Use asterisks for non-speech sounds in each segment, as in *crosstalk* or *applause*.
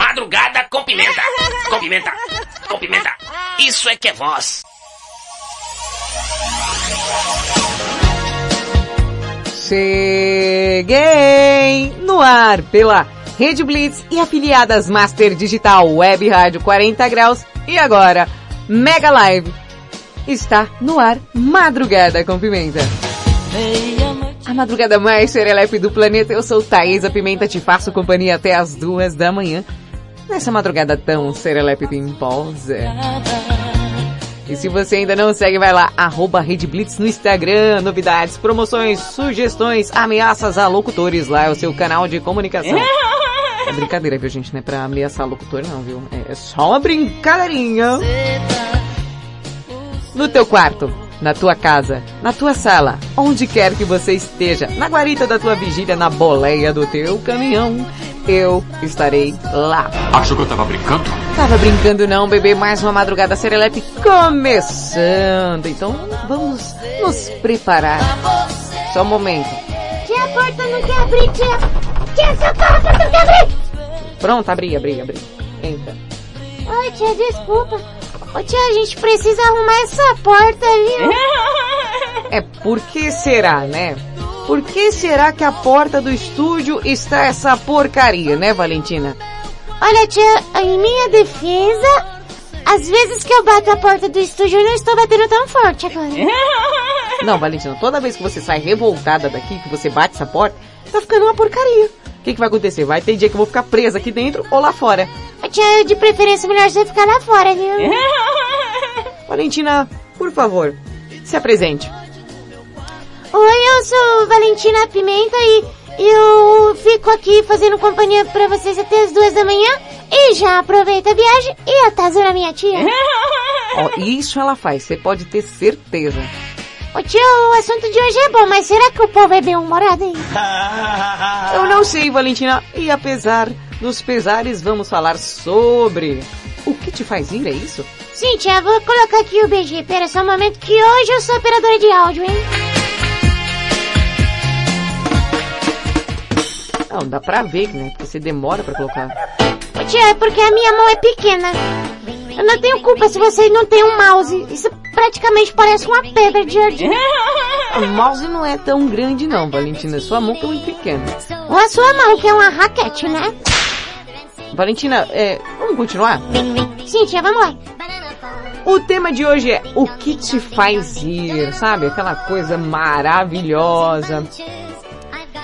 Madrugada com pimenta. Com pimenta. Com pimenta. Isso é que é voz. Cheguei no ar pela Rede Blitz e afiliadas Master Digital Web Rádio 40 Graus e agora Mega Live. Está no ar Madrugada com Pimenta. A madrugada mais serelepe do planeta, eu sou Thaisa Pimenta, te faço companhia até as duas da manhã. Nessa madrugada tão serelepe pimposa. E se você ainda não segue, vai lá, arroba Rede Blitz no Instagram, novidades, promoções, sugestões, ameaças a locutores, lá é o seu canal de comunicação. *laughs* É brincadeira, viu gente, não é pra ameaçar locutor não, viu? É só uma brincadeirinha. No teu quarto, na tua casa, na tua sala, onde quer que você esteja, na guarita da tua vigília, na boleia do teu caminhão, eu estarei lá. Achou que eu tava brincando? Tava brincando não, bebê, mais uma madrugada serelepe começando. Então vamos nos preparar. Só um momento. Tia, a porta não quer abrir, tia. Tia, socorro, a porta não quer abrir. Pronto, abri, abri, abri. Entra. Ai, tia, desculpa. Ô, tia, a gente precisa arrumar essa porta, viu? É, por que será, né? Por que será que a porta do estúdio está essa porcaria, né, Valentina? Olha, tia, em minha defesa, às vezes que eu bato a porta do estúdio, eu não estou batendo tão forte agora. *laughs* Não, Valentina, toda vez que você sai revoltada daqui, que você bate essa porta, tá ficando uma porcaria. O que, que vai acontecer? Vai ter dia que eu vou ficar presa aqui dentro ou lá fora. Tia, de preferência, melhor você ficar lá fora, viu? *laughs* Valentina, por favor, se apresente. Oi, eu sou Valentina Pimenta e eu fico aqui fazendo companhia pra vocês até as duas da manhã e já aproveita a viagem e atazana minha tia. *laughs* Ó, isso ela faz, você pode ter certeza. Ô tio, o assunto de hoje é bom, mas será que o povo é bem humorado, hein? *laughs* Eu não sei, Valentina, e apesar dos pesares, vamos falar sobre o que te faz ir, é isso? Sim, tia, vou colocar aqui o BG. Pera só um momento que hoje eu sou operadora de áudio, hein? Não, dá pra ver, né? Porque você demora pra colocar. Ô tia, é porque a minha mão é pequena. Eu não tenho culpa se vocês não têm um mouse. Isso praticamente parece uma pedra de jardim. *laughs* O mouse não é tão grande não, Valentina. Sua mão que é muito pequena. Ou a sua mão, que é uma raquete, né? Valentina, é, vamos continuar? Sim, vamos lá. O tema de hoje é o que te faz ir, sabe? Aquela coisa maravilhosa.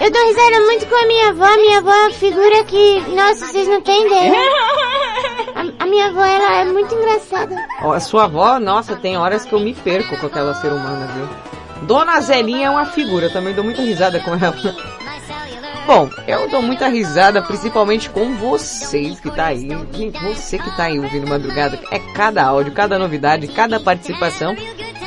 Eu dou risada muito com a minha avó. Minha avó é uma figura que, nossa, vocês não têm ideia. *laughs* Minha avó, ela é muito engraçada. Ó, a sua avó, nossa, tem horas que eu me perco com aquela ser humana, viu? Dona Zelinha é uma figura, também dou muita risada com ela. Bom, eu dou muita risada principalmente com vocês que tá aí. Gente, você que tá aí ouvindo madrugada, é cada áudio, cada novidade, cada participação.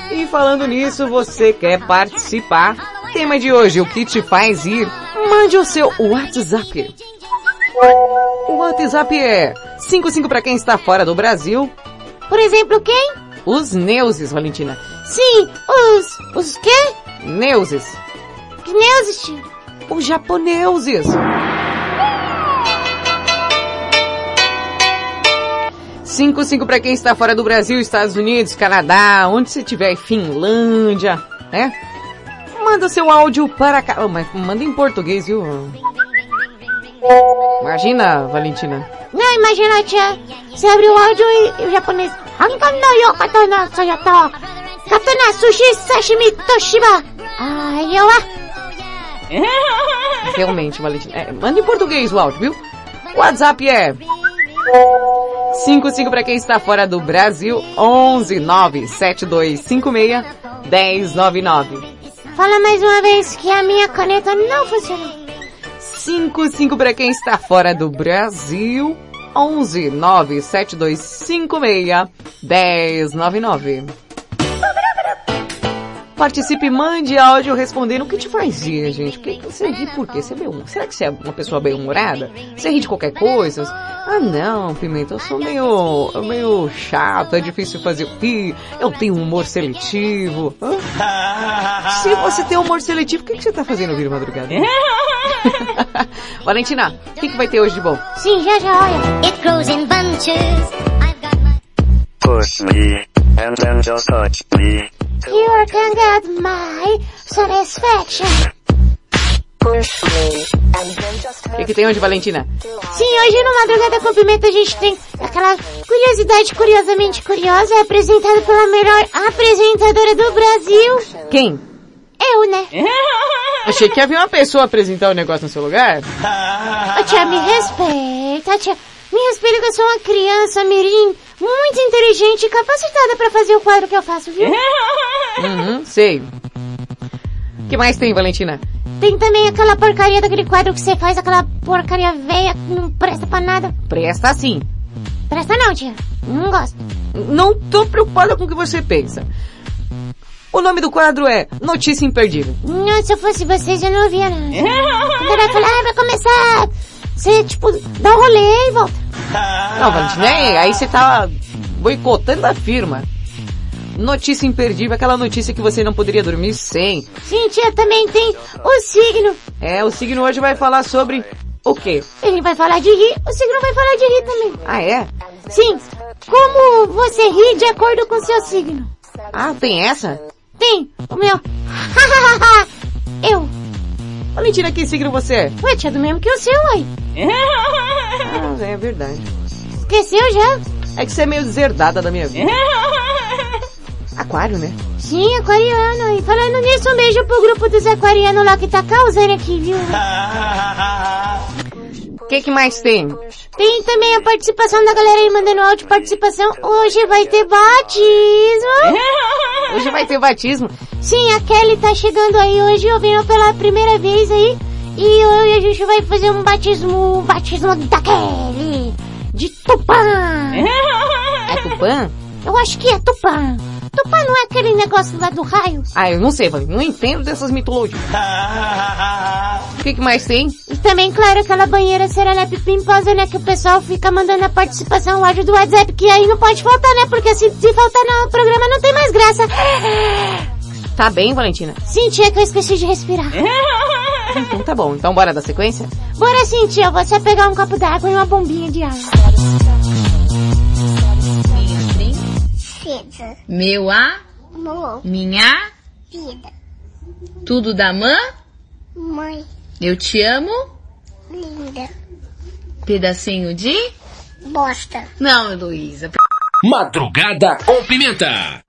E falando nisso, você quer participar? Tema de hoje, o que te faz ir? Mande o seu WhatsApp. O WhatsApp é 55 para quem está fora do Brasil. Por exemplo, quem? Os Neuses, Valentina. Sim, os... os quê? Neuses. Que neuses, tio? Os japoneses. 55 para quem está fora do Brasil, Estados Unidos, Canadá, onde você estiver, Finlândia, né? Manda seu áudio para cá. Oh, mas manda em português, viu? Imagina, Valentina. Não, imagina, tia. Você abre o áudio e, o japonês... Hankano yo katana soyato. Katana sushi sashimi toshiba. Ai, eu lá. Realmente, Valentina. É, manda em português o áudio, viu? O WhatsApp é 55 para quem está fora do Brasil, 11 97256 1099. Fala mais uma vez que a minha caneta não funcionou. 55 para quem está fora do Brasil, 11 97256 1099. Participe, mande áudio respondendo o que te faz rir, gente. Por que você ri por quê? Você é bem, será que você é uma pessoa bem humorada? Você ri de qualquer coisa? Ah não, Pimenta, eu sou meio, meio chato, é difícil fazer rir, eu tenho um humor seletivo. Ah? Se você tem humor seletivo, o que, que você tá fazendo ouvir madrugada? *laughs* Valentina, o que, que vai ter hoje de bom? Sim, já já, olha. It grows in bunches. I've got my... Push me, and then just touch me. You can get my satisfaction. O que, que tem hoje, Valentina? Sim, hoje no Madrugada com Pimenta a gente tem aquela curiosidade curiosamente curiosa apresentada pela melhor apresentadora do Brasil. Quem? Eu, né? *laughs* Achei que havia uma pessoa apresentar o negócio no seu lugar. Ô tia, me respeita, tia. Me respeita que eu sou uma criança mirim, muito inteligente e capacitada pra fazer o quadro que eu faço, viu? Uhum, sei. O que mais tem, Valentina? Tem também aquela porcaria daquele quadro que você faz, aquela porcaria velha que não presta pra nada. Presta sim. Presta não, tia. Não gosto. Não tô preocupada com o que você pensa. O nome do quadro é Notícia Imperdível. Não, se eu fosse vocês eu não ouvia não. Ela falar, ah, vai começar... Você, tipo, dá um rolê e volta. Não, Valentina, é, aí você tá boicotando a firma. Notícia imperdível, aquela notícia que você não poderia dormir sem. Sim, tia, também tem o signo. É, o signo hoje vai falar sobre o quê? Ele vai falar de rir, o signo vai falar de rir também. Ah, é? Sim, como você ri de acordo com seu signo. Ah, tem essa? Tem, o meu. *laughs* Eu. Valentina, que signo você é? Ué, tia, do mesmo que o seu, uai. Ah, é verdade. Esqueceu já? É que você é meio deserdada da minha vida. Aquário, né? Sim, aquariano. E falando nisso, um beijo pro grupo dos aquarianos lá que tá causando aqui, viu? O que, que mais tem? Tem também a participação da galera aí mandando áudio participação. Hoje vai ter batismo. Hoje vai ter batismo. Sim, a Kelly tá chegando aí hoje, ouvindo pela primeira vez aí. E hoje a gente vai fazer um batismo, um batismo da Kelly. De Tupã. É Tupã? Eu acho que é Tupã. Tupã não é aquele negócio lá do raio? Ah, eu não sei, Valentina. Não entendo dessas mitologias. O que, que mais tem? E também, claro, aquela banheira serelepe pimposa, né? Que o pessoal fica mandando a participação, o áudio do WhatsApp, que aí não pode faltar, né? Porque se, se faltar no programa não tem mais graça. Tá bem, Valentina? Sim, tia, que eu esqueci de respirar. *laughs* Então tá bom. Então bora dar sequência? Bora sim, tia. Você pegar um copo d'água e uma bombinha de água. Vida. Meu a, Amor, minha, vida, tudo da mãe, mãe, eu te amo, linda, pedacinho de... bosta. Não, Heloísa. Madrugada com Pimenta.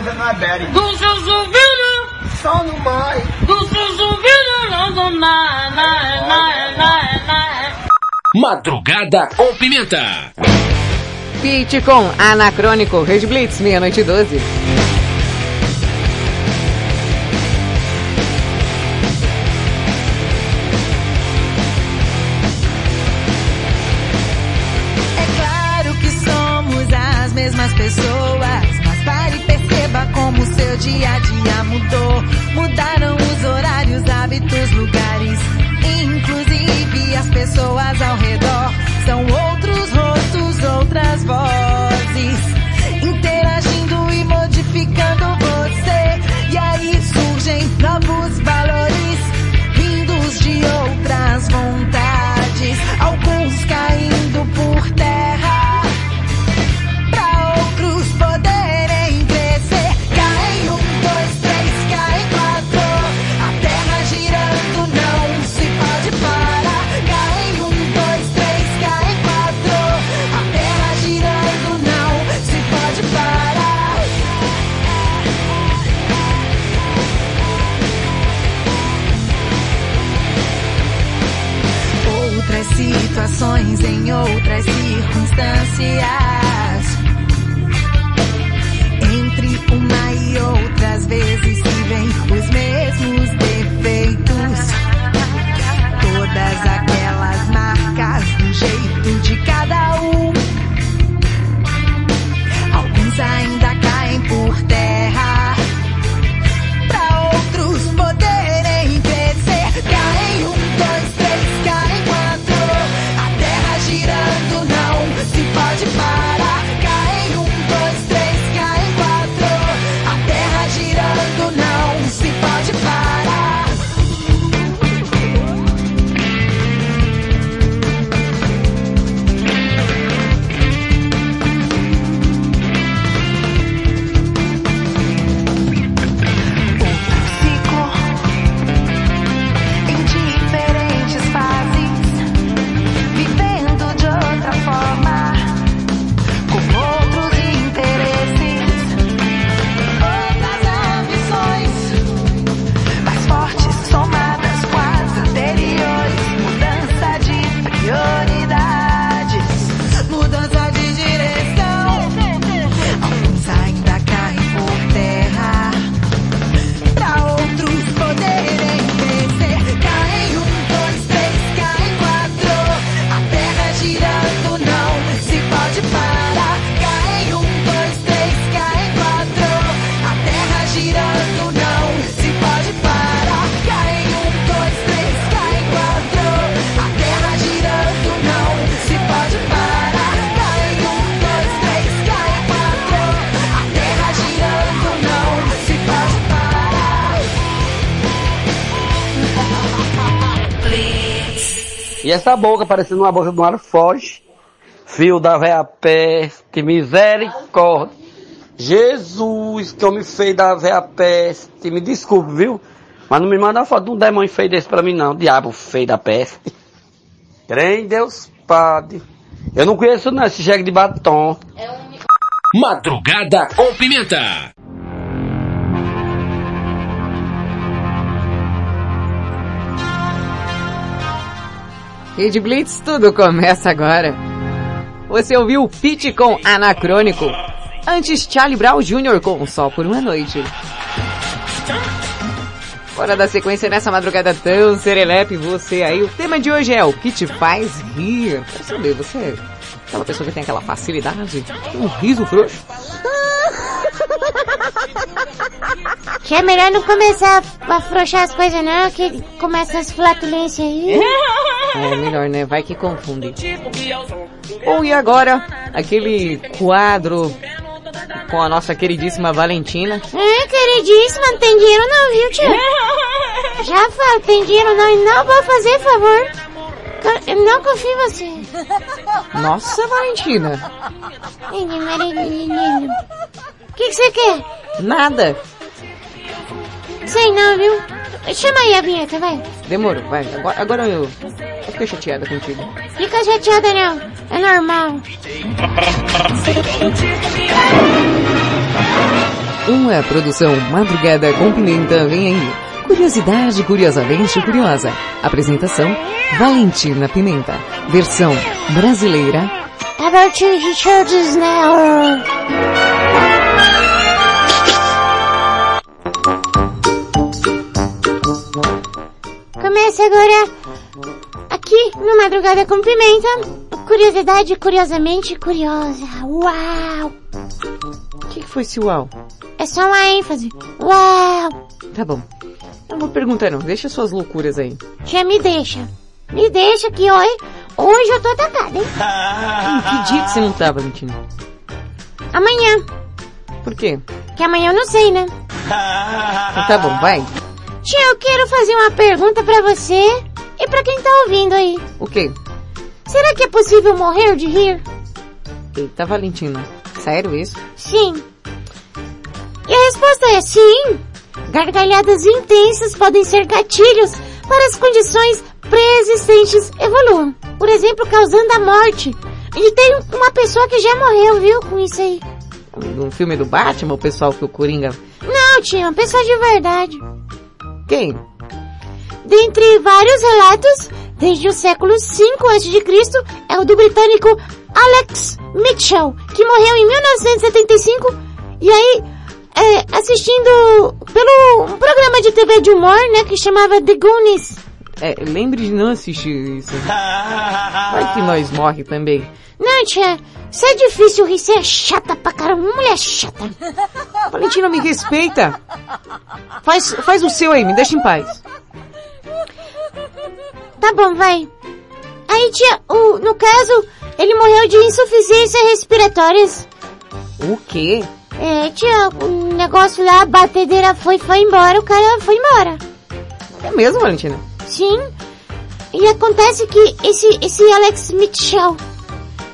live in my belly. Goosebumps will be the song não do Goosebumps will be the. Madrugada com Pimenta. Pit com Anacrônico, Red Blitz, meia-noite e doze. E essa boca, parecendo uma boca do mar, foge. Fio da véia peste, misericórdia. Jesus, que homem feio da véia peste. Me desculpe, viu? Mas não me manda foto de um demônio feio desse pra mim, não. Diabo feio da peste. Crê em Deus, Padre. Eu não conheço, não, esse jegue de batom. É um... Madrugada com pimenta. Rede Blitz, tudo começa agora. Você ouviu Pete com Anacrônico. Antes, Charlie Brown Jr. com Só por uma Noite. Fora da sequência nessa madrugada tão serelepe, você aí. O tema de hoje é o que te faz rir. Quero saber, você aquela pessoa que tem aquela facilidade? Um riso frouxo? *laughs* Que é melhor não começar a afrouxar as coisas não, que começa as flatulências aí. É melhor, né? Vai que confunde. Bom, e agora, aquele quadro com a nossa queridíssima Valentina. É, queridíssima, não tem dinheiro não, viu, tio? *laughs* Já falo, tem dinheiro não e não vou fazer favor. Eu não confio em você. Nossa, Valentina. O que, que você quer? Nada. Sei não, viu? Chama aí a vinheta, vai. Demorou, vai. Agora, agora eu, eu fiquei chateada contigo. Fica chateada não, é normal. Uma produção Madrugada com Pimenta vem aí. Curiosidade curiosamente curiosa. Apresentação Valentina Pimenta. Versão brasileira. About you, Richards now. Começa agora aqui no Madrugada com Pimenta. Curiosidade curiosamente curiosa. Uau! O que foi esse uau? É só uma ênfase. Uau! Tá bom. Não vou perguntar não, deixa suas loucuras aí. Já me deixa. Me deixa que hoje, hoje eu tô atacada, hein? Em que dia que você não tá, Valentina? Amanhã. Por quê? Que amanhã eu não sei, né? Então tá bom, vai. Tia, eu quero fazer uma pergunta pra você e pra quem tá ouvindo aí. O quê? Será que é possível morrer de rir? Eita, Valentina. Sério isso? Sim. E a resposta é sim. Gargalhadas intensas podem ser gatilhos para as condições pré-existentes evoluam. Por exemplo, causando a morte. E tem uma pessoa que já morreu, viu, com isso aí. No filme do Batman, o pessoal que o Coringa... Não, tia, uma pessoa de verdade. Quem? Dentre vários relatos, desde o século V a.C., é o do britânico Alex Mitchell, que morreu em 1975, e aí, é, assistindo pelo um programa de TV de humor, né, que chamava The Goonies. É, lembre de não assistir isso. Vai que nós morre também. Não, tia, isso é difícil rir, você é chata pra caramba, uma mulher chata. Valentina, me respeita. Faz, faz o seu aí, me deixa em paz. Tá bom, vai. Aí, tia, o, no caso, ele morreu de insuficiência respiratórias. O quê? É, tia, o negócio lá, a batedeira foi, foi embora, o cara foi embora. É mesmo, Valentina? Sim. E acontece que esse, esse Alex Mitchell,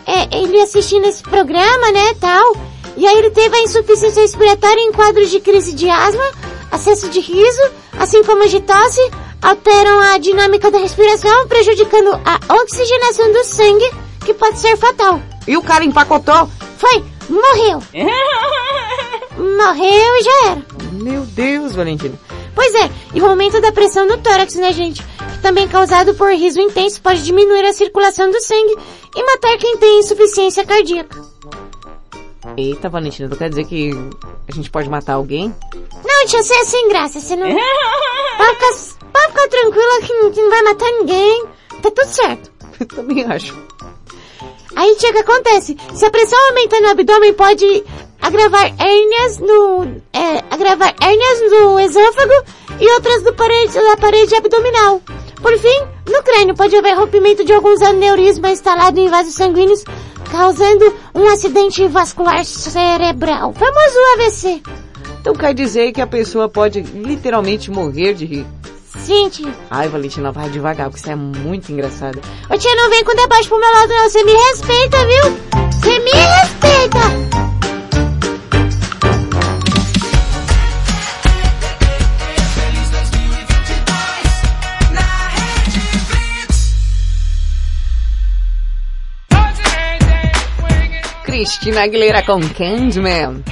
é, ele assistindo esse programa, né, tal, e aí ele teve a insuficiência respiratória em quadros de crise de asma, acesso de riso, assim como de tosse, alteram a dinâmica da respiração, prejudicando a oxigenação do sangue, que pode ser fatal. E o cara empacotou? Foi, morreu. *laughs* morreu e já era. Meu Deus, Valentina. Pois é, e o aumento da pressão no tórax, né, gente? Que também causado por riso intenso pode diminuir a circulação do sangue e matar quem tem insuficiência cardíaca. Eita, Valentina, não quer dizer que a gente pode matar alguém? Não, tia, você é sem graça, você não... *laughs* pode, ficar, pode ficar tranquila que não, que não vai matar ninguém. Tá tudo certo. Eu também acho. Aí, tia, o que acontece? Se a pressão aumenta no abdômen, pode agravar hérnias no... É, agravar hérnias no esôfago e outras do parede, da parede abdominal. Por fim, no crânio pode haver rompimento de alguns aneurismas instalados em vasos sanguíneos, causando um acidente vascular cerebral, famoso AVC. Então quer dizer que a pessoa pode literalmente morrer de rir. Sim, tia. Ai, Valentina, vai devagar, porque isso é muito engraçado. Ô tia, não vem com deboche pro meu lado não, você me respeita, viu? Você me respeita! Cristina Aguilera com Candyman.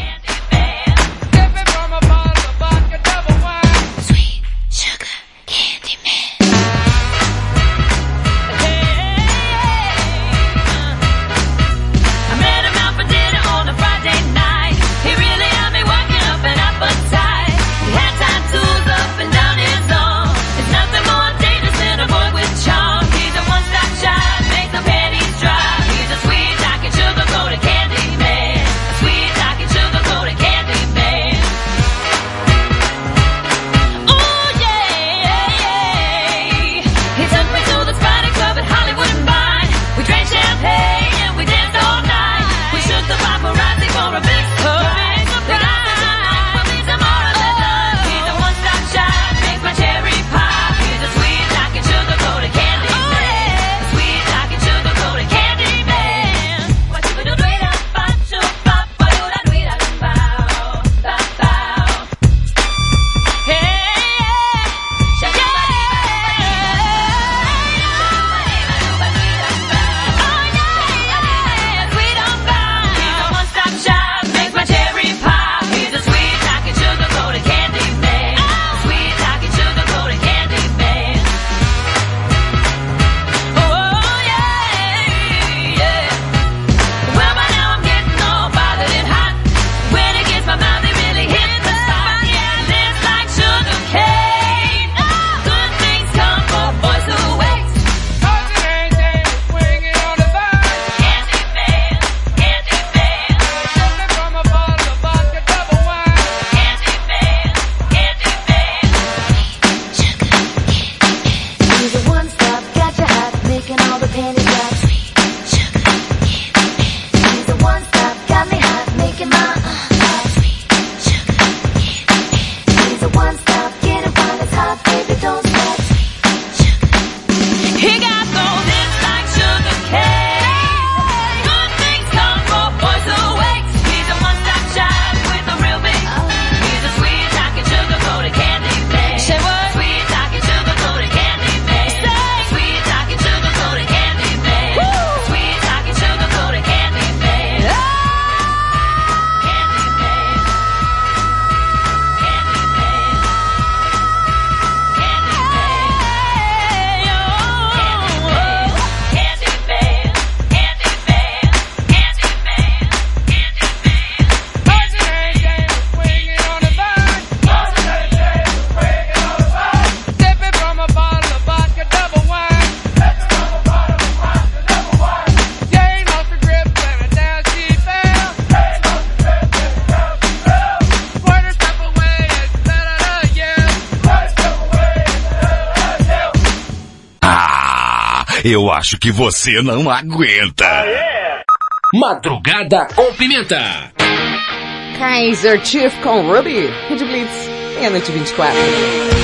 Acho que você não aguenta. Madrugada com Pimenta. Kaiser Chief com Ruby. Red Blitz, meia-noite 24.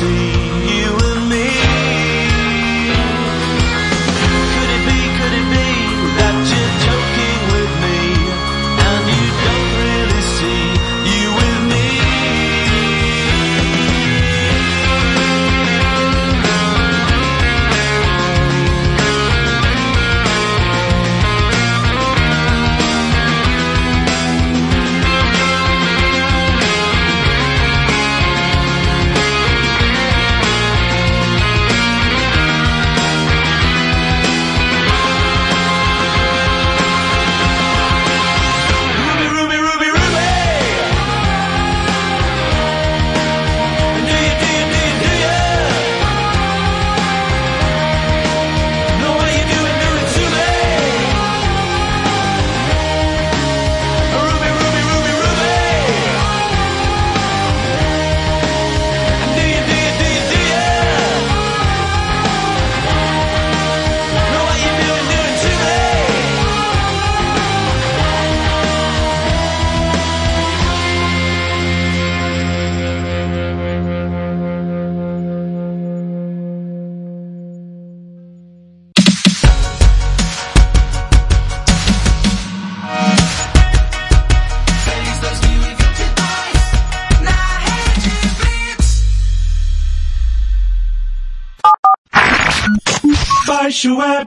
See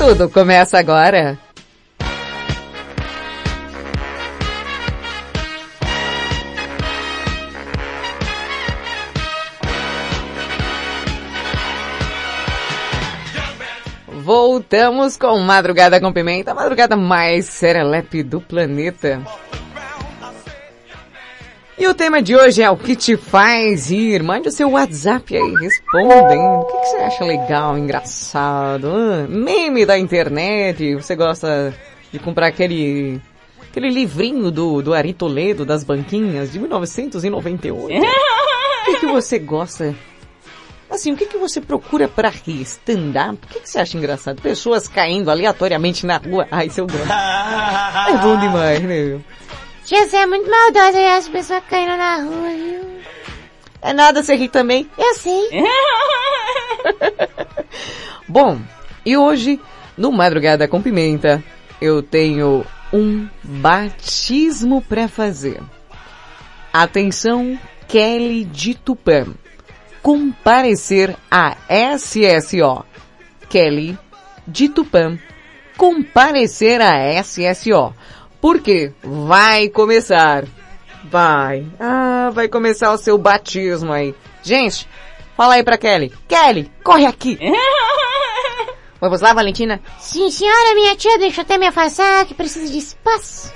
Tudo começa agora. Voltamos com Madrugada com Pimenta, a madrugada mais serelepe do planeta. E o tema de hoje é o que te faz rir. Mande o seu WhatsApp aí, respondem. O que, que você acha legal, engraçado? hã? meme da internet? Você gosta de comprar aquele aquele livrinho do, do Ari Toledo das banquinhas de 1998? *laughs* O que, que você gosta? Assim, o que, que você procura pra rir? Stand-up? O que, que você acha engraçado? Pessoas caindo aleatoriamente na rua. Ai, seu Deus. *laughs* É bom demais, né? Tia, você é muito maldosa e as pessoas caindo na rua, viu? É nada, você ri também. Eu sei. *laughs* Bom, e hoje, no Madrugada com Pimenta, eu tenho um batismo pra fazer. Atenção, Kelly de Tupã. Comparecer a SSO. Kelly de Tupã. Comparecer a SSO. Porque vai começar. Vai. Ah, vai começar o seu batismo aí. Gente, fala aí pra Kelly. Kelly, corre aqui. *laughs* Vamos lá, Valentina? Sim, senhora, minha tia, deixa eu até me afastar, que precisa de espaço.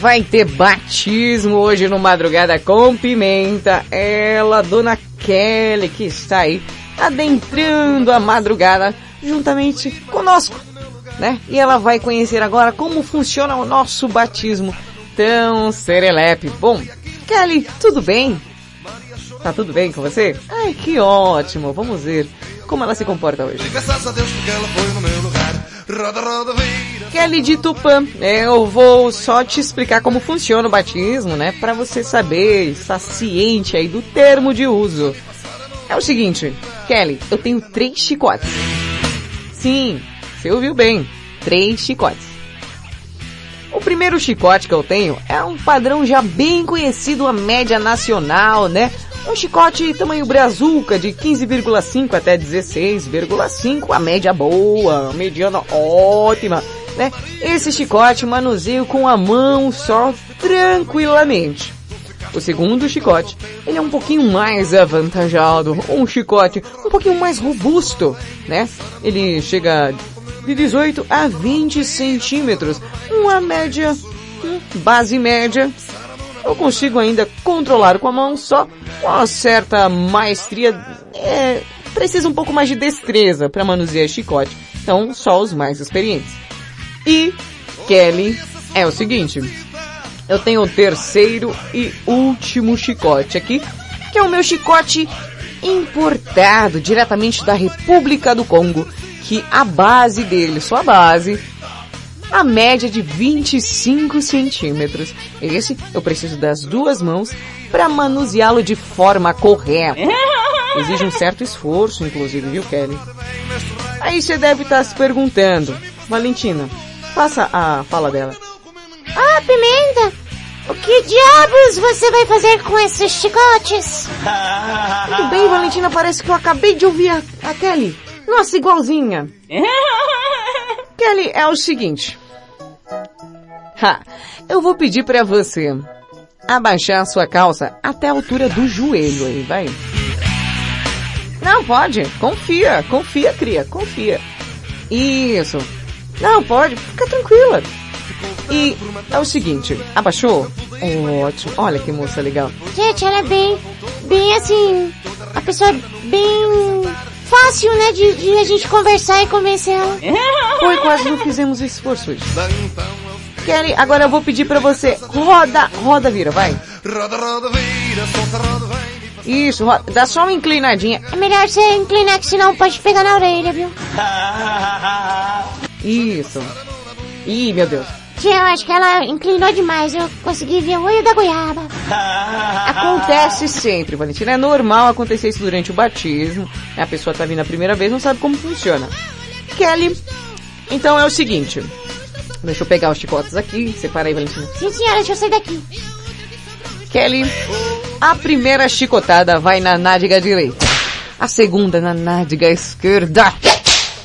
Vai ter batismo hoje no Madrugada com Pimenta. Ela, Dona Kelly, que está aí adentrando a madrugada juntamente conosco, né? E ela vai conhecer agora como funciona o nosso batismo tão serelepe. Bom, Kelly, tudo bem? Tá tudo bem com você? Ai, que ótimo. Vamos ver como ela se comporta hoje. A Deus porque ela foi no meu lugar. Roda, roda, vira. Kelly de Tupã, é, eu vou só te explicar como funciona o batismo, né? Pra você saber, estar ciente aí do termo de uso. É o seguinte, Kelly, eu tenho três chicotes. Sim, você ouviu bem, três chicotes. O primeiro chicote que eu tenho é um padrão já bem conhecido, a média nacional, né? Um chicote tamanho brazuca de 15,5 até 16,5, a média boa, a mediana ótima, né? Esse chicote manuseio com a mão só tranquilamente. O segundo chicote, ele é um pouquinho mais avantajado, um chicote um pouquinho mais robusto, né? Ele chega de 18 a 20 centímetros, uma média, hum, base média. Eu consigo ainda controlar com a mão só com uma certa maestria, é, precisa um pouco mais de destreza para manusear chicote, então só os mais experientes. E Kelly é o seguinte, eu tenho o terceiro e último chicote aqui, que é o meu chicote importado diretamente da República do Congo, que a base dele, sua base, a média de 25 centímetros. Esse eu preciso das duas mãos para manuseá-lo de forma correta. *laughs* Exige um certo esforço, inclusive, viu, Kelly? Aí você deve estar se perguntando, Valentina, faça a fala dela. Ah, Pimenta, o que diabos você vai fazer com esses chicotes? Tudo bem, Valentina, parece que eu acabei de ouvir a, a Kelly. Nossa, igualzinha. *laughs* Kelly, é o seguinte. Ha, eu vou pedir pra você abaixar a sua calça até a altura do joelho aí, vai. Não, pode. Confia, confia, cria, confia. Isso. Não, pode. Fica tranquila. E é o seguinte, abaixou? Ótimo, olha que moça legal. Gente, ela é bem, bem assim, a pessoa bem fácil, né, de, de a gente conversar e convencer ela. *laughs* Foi quase não fizemos esse esforço hoje. Kelly, agora eu vou pedir pra você, roda, roda, vira, vai. Roda, roda, vira, solta, roda, vem. Isso, roda, dá só uma inclinadinha. É melhor você inclinar que senão pode pegar na orelha, viu? *laughs* Isso. Ih, meu Deus. Tia, eu acho que ela inclinou demais, eu consegui ver o olho da goiaba. *laughs* Acontece sempre, Valentina. É normal acontecer isso durante o batismo. A pessoa tá vindo a primeira vez, não sabe como funciona. Kelly, então é o seguinte. Deixa eu pegar os chicotes aqui. Separa aí, Valentina. Sim, senhora, deixa eu sair daqui. Kelly, a primeira chicotada vai na nádega direita. A segunda na nádega esquerda.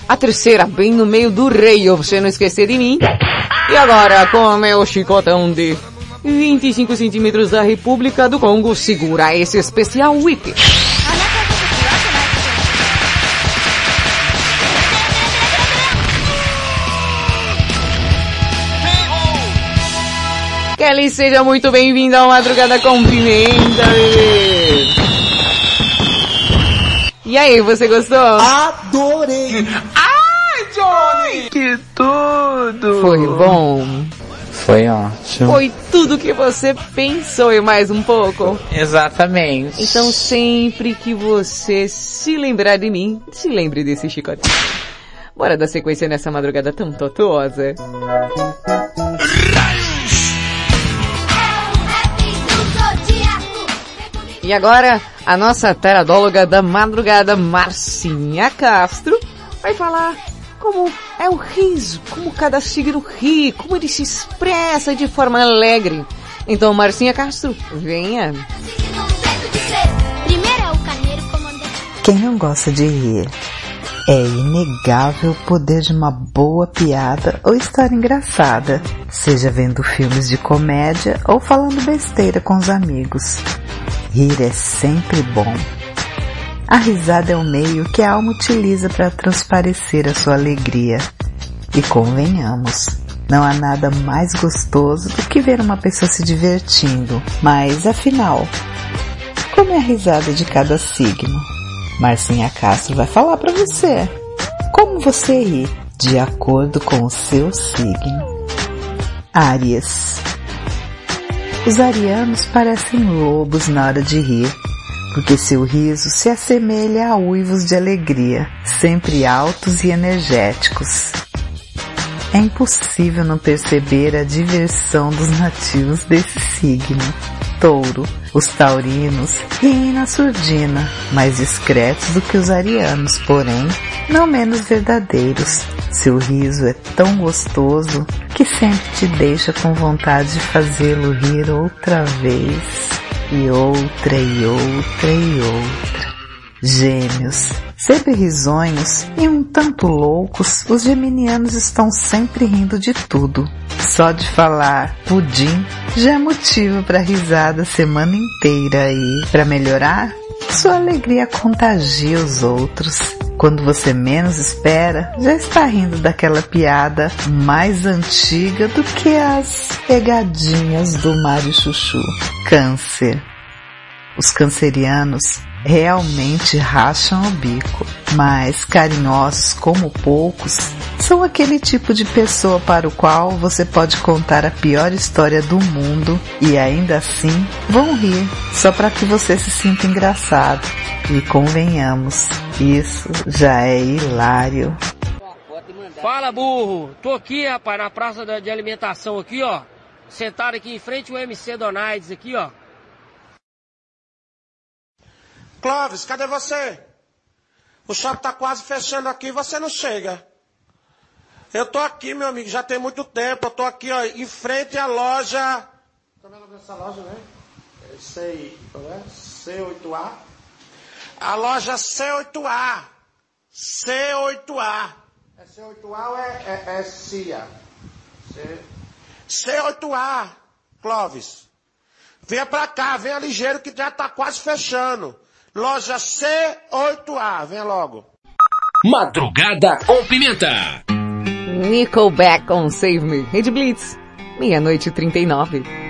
A terceira bem no meio do reio, você não esquecer de mim. E agora, com o meu chicotão de 25 centímetros da República do Congo, segura esse especial whip. Kelly, seja muito bem-vindo ao Madrugada com Pimenta, bebê. E aí, você gostou? Adorei! Ai, Johnny! Que tudo! Foi bom? Foi ótimo. Foi tudo que você pensou e mais um pouco? Exatamente. Então sempre que você se lembrar de mim, se lembre desse chicote. Bora dar sequência nessa madrugada tão totosa. E agora, a nossa teradóloga da madrugada, Marcinha Castro, vai falar como é o riso, como cada signo ri, como ele se expressa de forma alegre. Então, Marcinha Castro, venha. Quem não gosta de rir? É inegável o poder de uma boa piada ou história engraçada, seja vendo filmes de comédia ou falando besteira com os amigos. Rir é sempre bom. A risada é o meio que a alma utiliza para transparecer a sua alegria. E convenhamos, não há nada mais gostoso do que ver uma pessoa se divertindo. Mas afinal, como é a risada de cada signo? Marcinha Castro vai falar para você. Como você ri de acordo com o seu signo? Áries. Os arianos parecem lobos na hora de rir, porque seu riso se assemelha a uivos de alegria, sempre altos e energéticos. É impossível não perceber a diversão dos nativos desse signo. Touro, os taurinos riem na surdina, mais discretos do que os arianos, porém, não menos verdadeiros. Seu riso é tão gostoso que sempre te deixa com vontade de fazê-lo rir outra vez, e outra e outra e outra. Gêmeos, sempre risonhos e um tanto loucos, os geminianos estão sempre rindo de tudo. Só de falar pudim já é motivo para risada a semana inteira e, para melhorar, sua alegria contagia os outros. Quando você menos espera, já está rindo daquela piada mais antiga do que as pegadinhas do Mário Chuchu. Câncer. Os cancerianos realmente racham o bico, mas carinhosos como poucos, são aquele tipo de pessoa para o qual você pode contar a pior história do mundo e ainda assim vão rir só para que você se sinta engraçado. E convenhamos, isso já é hilário. Fala burro, tô aqui rapaz na praça de alimentação aqui ó, sentado aqui em frente ao MC Donaides aqui ó. Clóvis, cadê você? O shopping tá quase fechando aqui e você não chega. Eu tô aqui, meu amigo, já tem muito tempo. Eu tô aqui, ó, em frente à loja. Como é o nome dessa loja, né? É C, é? C8A. A loja C8A. C8A. É C8A ou é, é, é CIA? C... C8A, Clóvis. Venha pra cá, venha ligeiro que já tá quase fechando. Loja C8A, vem logo. Madrugada com Pimenta. Nickelback on Save Me. Red Blitz. Meia-noite e 39.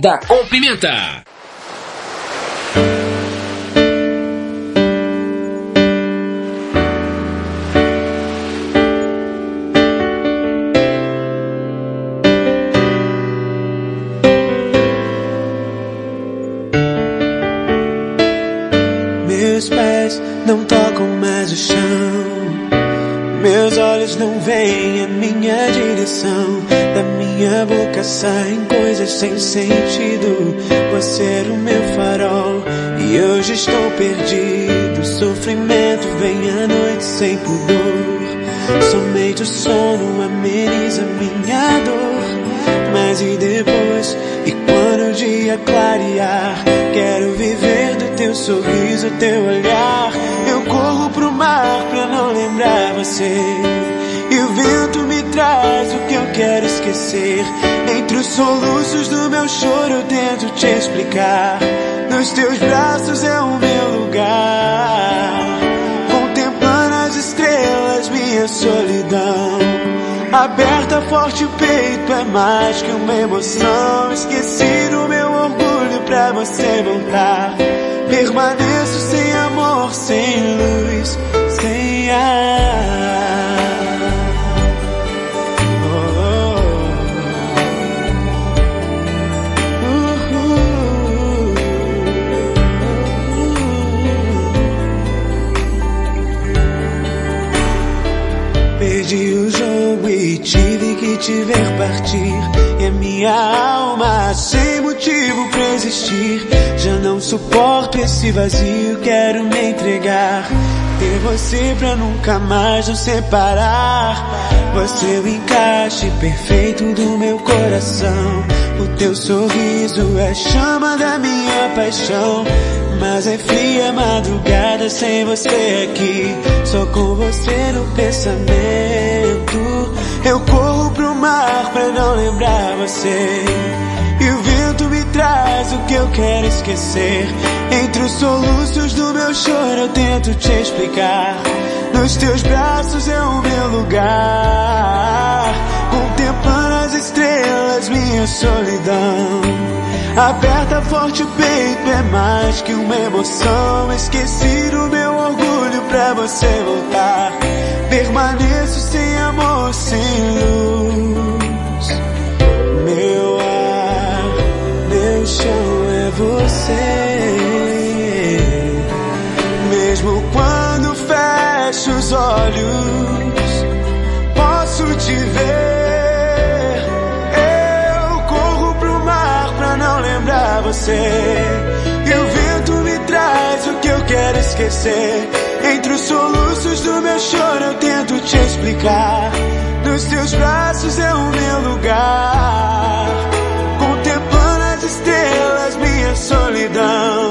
Piada com Pimenta. mais que uma emoção. Esqueci do meu orgulho pra você voltar. A minha alma sem motivo pra existir. Já não suporto esse vazio, quero me entregar. Ter você pra nunca mais nos separar. Você é o encaixe perfeito do meu coração. O teu sorriso é chama da minha paixão. Mas é fria madrugada sem você aqui. Só com você no pensamento. Eu corro pro mar pra não lembrar você. E o vento me traz o que eu quero esquecer. Entre os soluços do meu choro eu tento te explicar. Nos teus braços é o meu lugar. Contemplando as estrelas, minha solidão. Aperta forte o peito, é mais que uma emoção. Esqueci do meu orgulho pra você voltar. Permaneço sem amor, sem luz. Meu ar, meu chão é você. Mesmo quando fecho os olhos, posso te ver. Você. E o vento me traz o que eu quero esquecer. Entre os soluços do meu choro eu tento te explicar. Nos teus braços é o meu lugar. Contemplando as estrelas, minha solidão.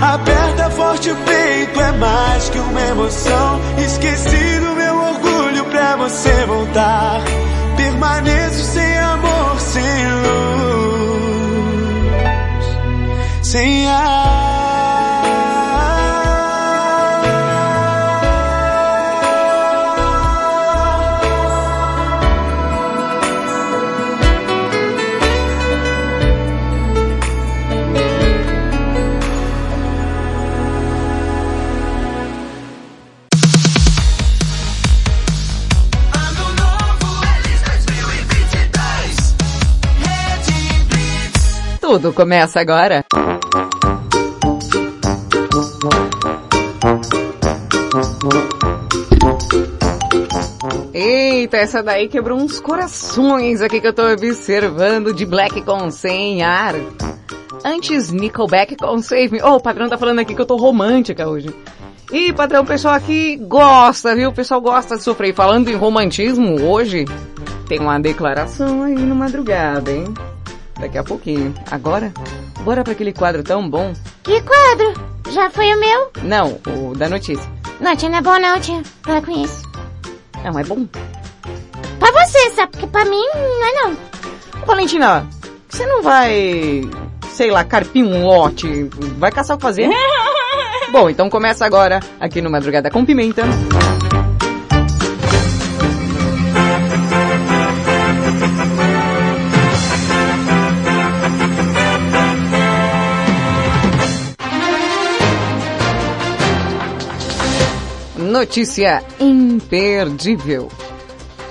Aperta forte o peito, é mais que uma emoção. Esqueci do meu orgulho pra você voltar. Permaneço sem amor, sem luz, sem ar. Tudo começa agora. Eita, essa daí quebrou uns corações aqui que eu tô observando de Black com sem ar. Antes Nickelback com Save Me. Oh, o padrão tá falando aqui que eu tô romântica hoje. E padrão, o pessoal aqui gosta, viu? O pessoal gosta de sofrer. Falando em romantismo, hoje tem uma declaração aí no madrugada, hein? Daqui a pouquinho. Agora, bora para aquele quadro tão bom. Que quadro? Já foi o meu? Não, o da notícia. Não, tia, não é bom não, tia. Para com isso. Não, é bom. Pra você, sabe? Porque pra mim não é não. Valentina, você não vai, sei lá, carpir um lote? Vai caçar o que fazer? *laughs* bom, então começa agora, aqui no Madrugada com Pimenta. Notícia imperdível.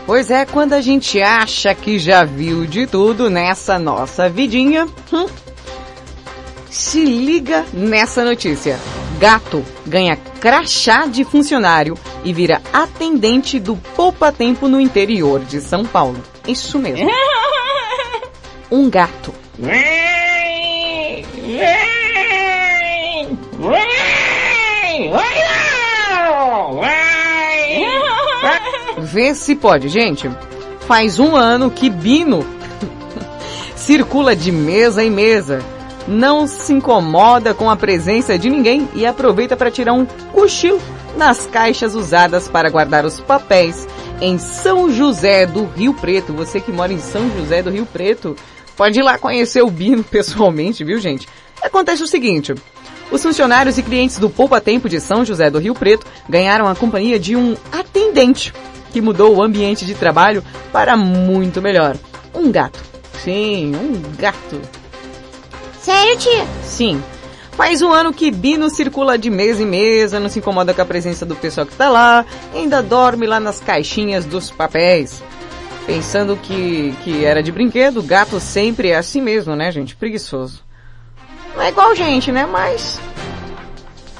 Pois é, quando a gente acha que já viu de tudo nessa nossa vidinha, hum, se liga nessa notícia. Gato ganha crachá de funcionário e vira atendente do Poupa Tempo no interior de São Paulo. Isso mesmo. *laughs* Um gato. Vê se pode, gente. Faz um ano que Bino *laughs* circula de mesa em mesa, não se incomoda com a presença de ninguém e aproveita para tirar um cochilo nas caixas usadas para guardar os papéis em São José do Rio Preto. Você que mora em São José do Rio Preto, pode ir lá conhecer o Bino *laughs* pessoalmente, viu gente? Acontece o seguinte, os funcionários e clientes do Poupa Tempo de São José do Rio Preto ganharam a companhia de um atendente que mudou o ambiente de trabalho para muito melhor. Um gato. Sim, um gato. Sério, tia? Sim. Faz um ano que Bino circula de mesa em mesa, não se incomoda com a presença do pessoal que tá lá, ainda dorme lá nas caixinhas dos papéis. Pensando que, que era de brinquedo, gato sempre é assim mesmo, né, gente? Preguiçoso. Não é igual gente, né? Mas.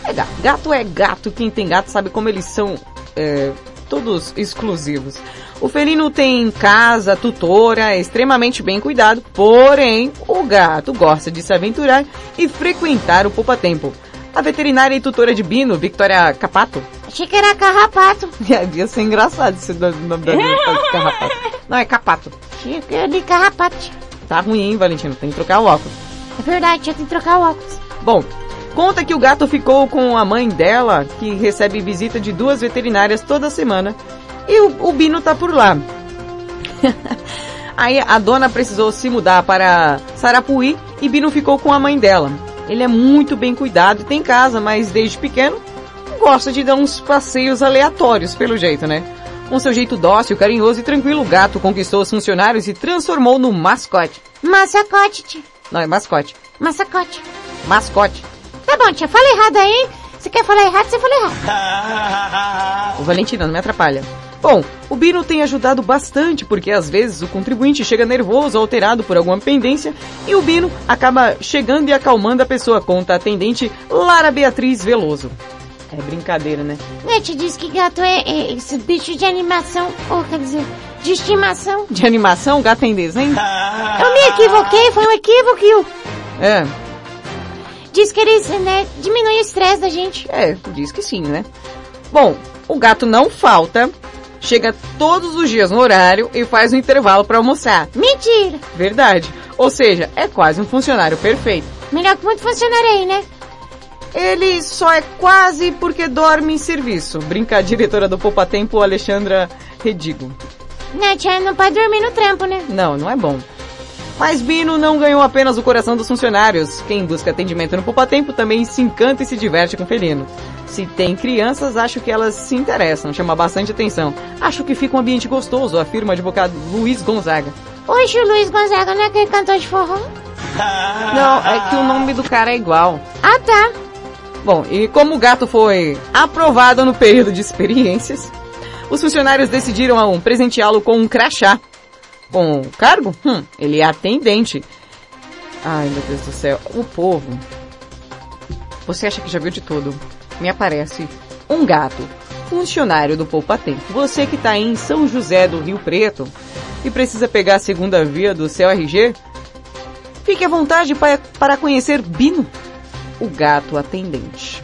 É gato. Gato é gato. Quem tem gato sabe como eles são é, todos exclusivos. O felino tem casa, tutora, é extremamente bem cuidado, porém, o gato gosta de se aventurar e frequentar o poupa-tempo. A veterinária e tutora de Bino, Victoria Capato. Achei que era carrapato. *laughs* Ia ser engraçado esse nome da minha Carrapato. Não, é Capato. Achei que eu li carrapato. Tá ruim, hein, Valentino? Tem que trocar o óculos. É verdade, eu tenho que trocar o óculos. Bom, conta que o gato ficou com a mãe dela, que recebe visita de duas veterinárias toda semana, e o, o Bino tá por lá. *laughs* Aí a dona precisou se mudar para Sarapuí e Bino ficou com a mãe dela. Ele é muito bem cuidado e tem casa, mas desde pequeno gosta de dar uns passeios aleatórios, pelo jeito, né? Com seu jeito dócil, carinhoso e tranquilo, o gato conquistou os funcionários e transformou no mascote. Massacote, tia. Não, é mascote. Massacote. Mascote. Tá bom, tia, fala errado aí. Você quer falar errado, você fala errado. *laughs* O Valentina, não me atrapalha. Bom, o Bino tem ajudado bastante porque às vezes o contribuinte chega nervoso ou alterado por alguma pendência e o Bino acaba chegando e acalmando a pessoa, conta a atendente Lara Beatriz Veloso. É brincadeira, né? Né, te diz que gato é, é esse bicho de animação, ou quer dizer, de estimação. De animação, gato em desenho? Eu me equivoquei, foi um equívoco. É, Diz que eles, né, diminuem o estresse da gente. É, diz que sim, né? Bom, o gato não falta, chega todos os dias no horário e faz um intervalo para almoçar. Mentira! Verdade. Ou seja, é quase um funcionário perfeito. Melhor que muito funcionário aí, né? Ele só é quase porque dorme em serviço. Brinca a diretora do Poupa Tempo, Alexandra Redigo. Né, tia, não pode dormir no trampo, né? Não, não é bom. Mas Bino não ganhou apenas o coração dos funcionários. Quem busca atendimento no Poupa Tempo também se encanta e se diverte com o felino. Se tem crianças, acho que elas se interessam, chama bastante atenção. Acho que fica um ambiente gostoso, afirma o advogado Luiz Gonzaga. Oxe, o Luiz Gonzaga não é aquele cantor de forró? *laughs* Não, é que o nome do cara é igual. Ah, tá. Bom, e como o gato foi aprovado no período de experiências, os funcionários decidiram um, presenteá-lo com um crachá. Com o cargo? Hum, ele é atendente. Ai, meu Deus do céu. O povo. Você acha que já viu de tudo? Me aparece um gato, funcionário do Poupa Tempo. Você que está em São José do Rio Preto e precisa pegar a segunda via do seu RG, fique à vontade para, para conhecer Bino, o gato atendente.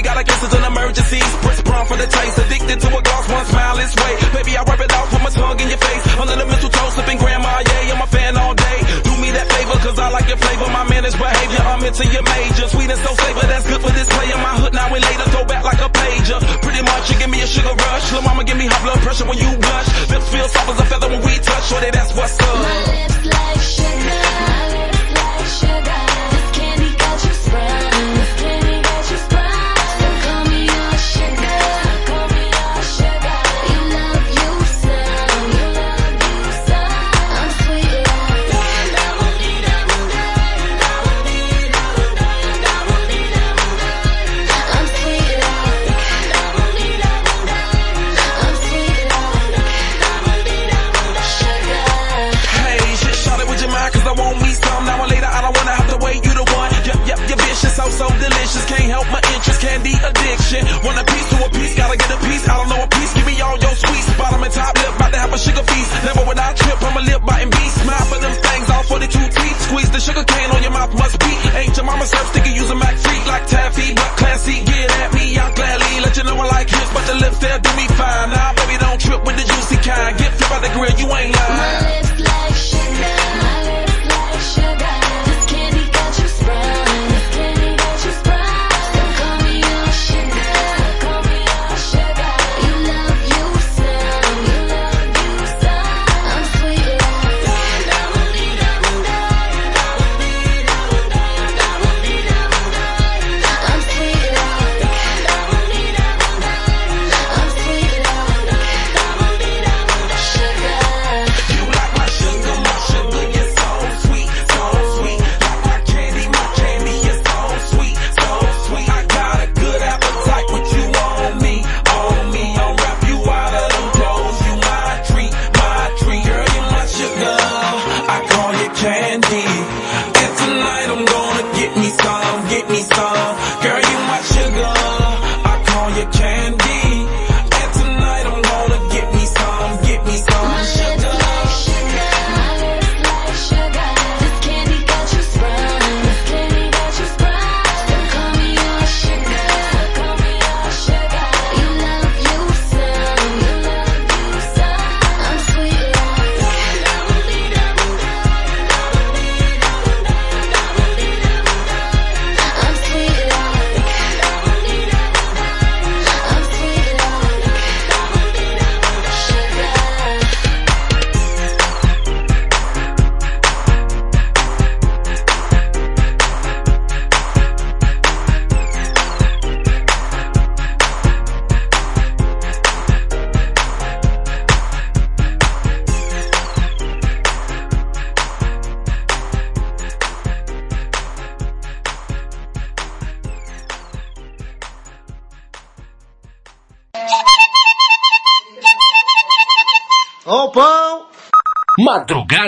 Ear, they gotta guess it's an emergency. Press prong for the taste, addicted to a gloss, one smile this way. Baby, I wipe it off, put my tongue in your face. Under the mistletoe, sipping grandma, yeah, I'm a fan all day. Do me that favor, cause I like your flavor, my managed behavior. I'm into your major, sweet and so flavor, that's good for this player. My hood now and later, throw back like a pager. Pretty much, you give me a sugar rush. Lil' mama, give me high blood pressure when you blush. Lips feel soft as a feather when we touch, shorty, that's what's up. least. Never would I trip, on my lip biting beast. Smile for them things, all 42 teeth. Squeeze the sugar cane on your mouth, must be. Ain't your mama serve sticky, use a Mac freak like taffy, but classy. Get at me, I'll gladly let you know I like hips, but the lips still do me fine. Nah, baby, don't trip with the juicy kind. Get flipped by the grill, you ain't lying.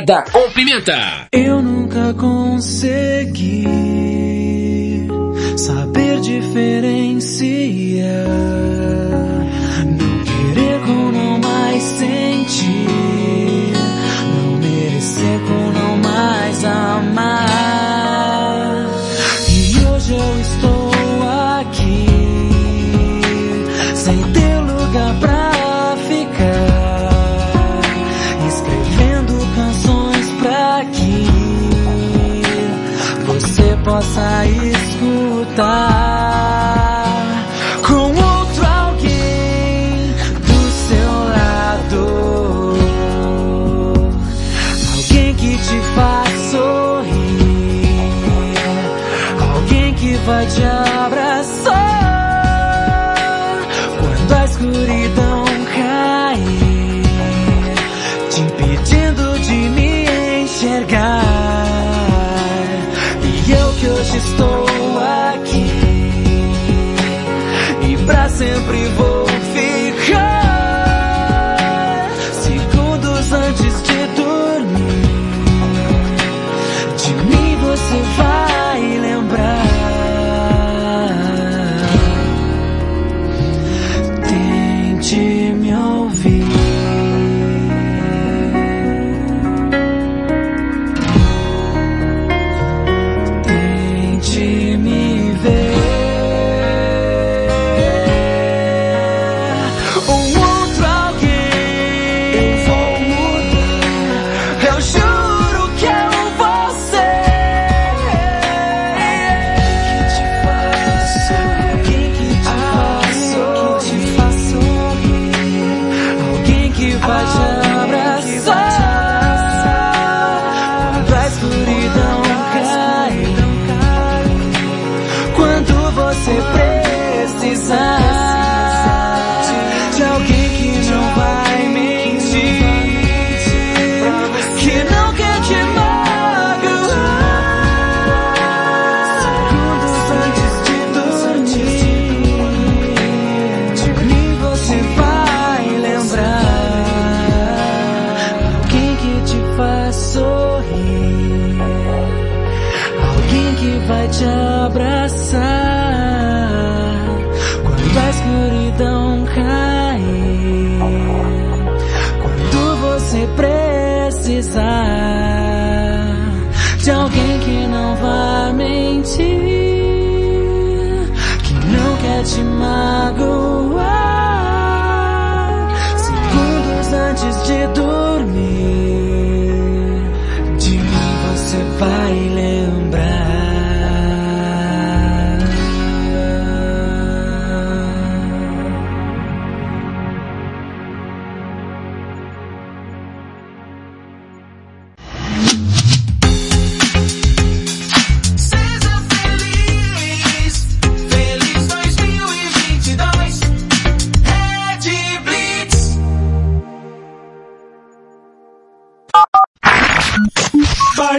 Morada com Pimenta. Eu nunca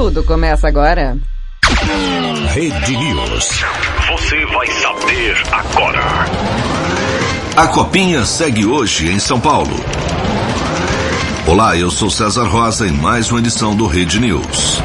Tudo começa agora. Rede News. Você vai saber agora. A Copinha segue hoje em São Paulo. Olá, eu sou César Rosa em mais uma edição do Rede News.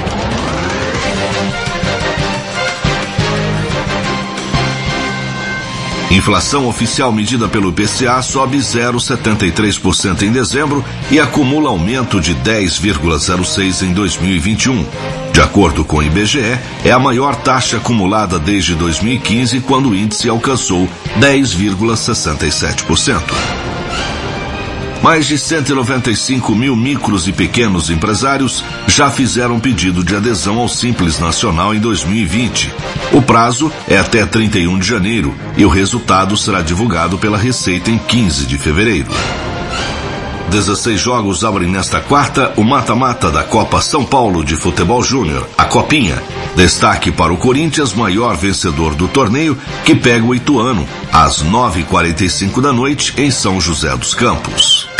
Inflação oficial medida pelo IPCA sobe 0,73% em dezembro e acumula aumento de 10,06% em 2021. De acordo com o IBGE, é a maior taxa acumulada desde 2015, quando o índice alcançou 10,67%. Mais de 195 mil micros e pequenos empresários já fizeram pedido de adesão ao Simples Nacional em 2020. O prazo é até 31 de janeiro e o resultado será divulgado pela Receita em 15 de fevereiro. 16 jogos abrem nesta quarta o mata-mata da Copa São Paulo de Futebol Júnior, a Copinha. Destaque para o Corinthians, maior vencedor do torneio, que pega o Ituano, às 9h45 da noite, em São José dos Campos.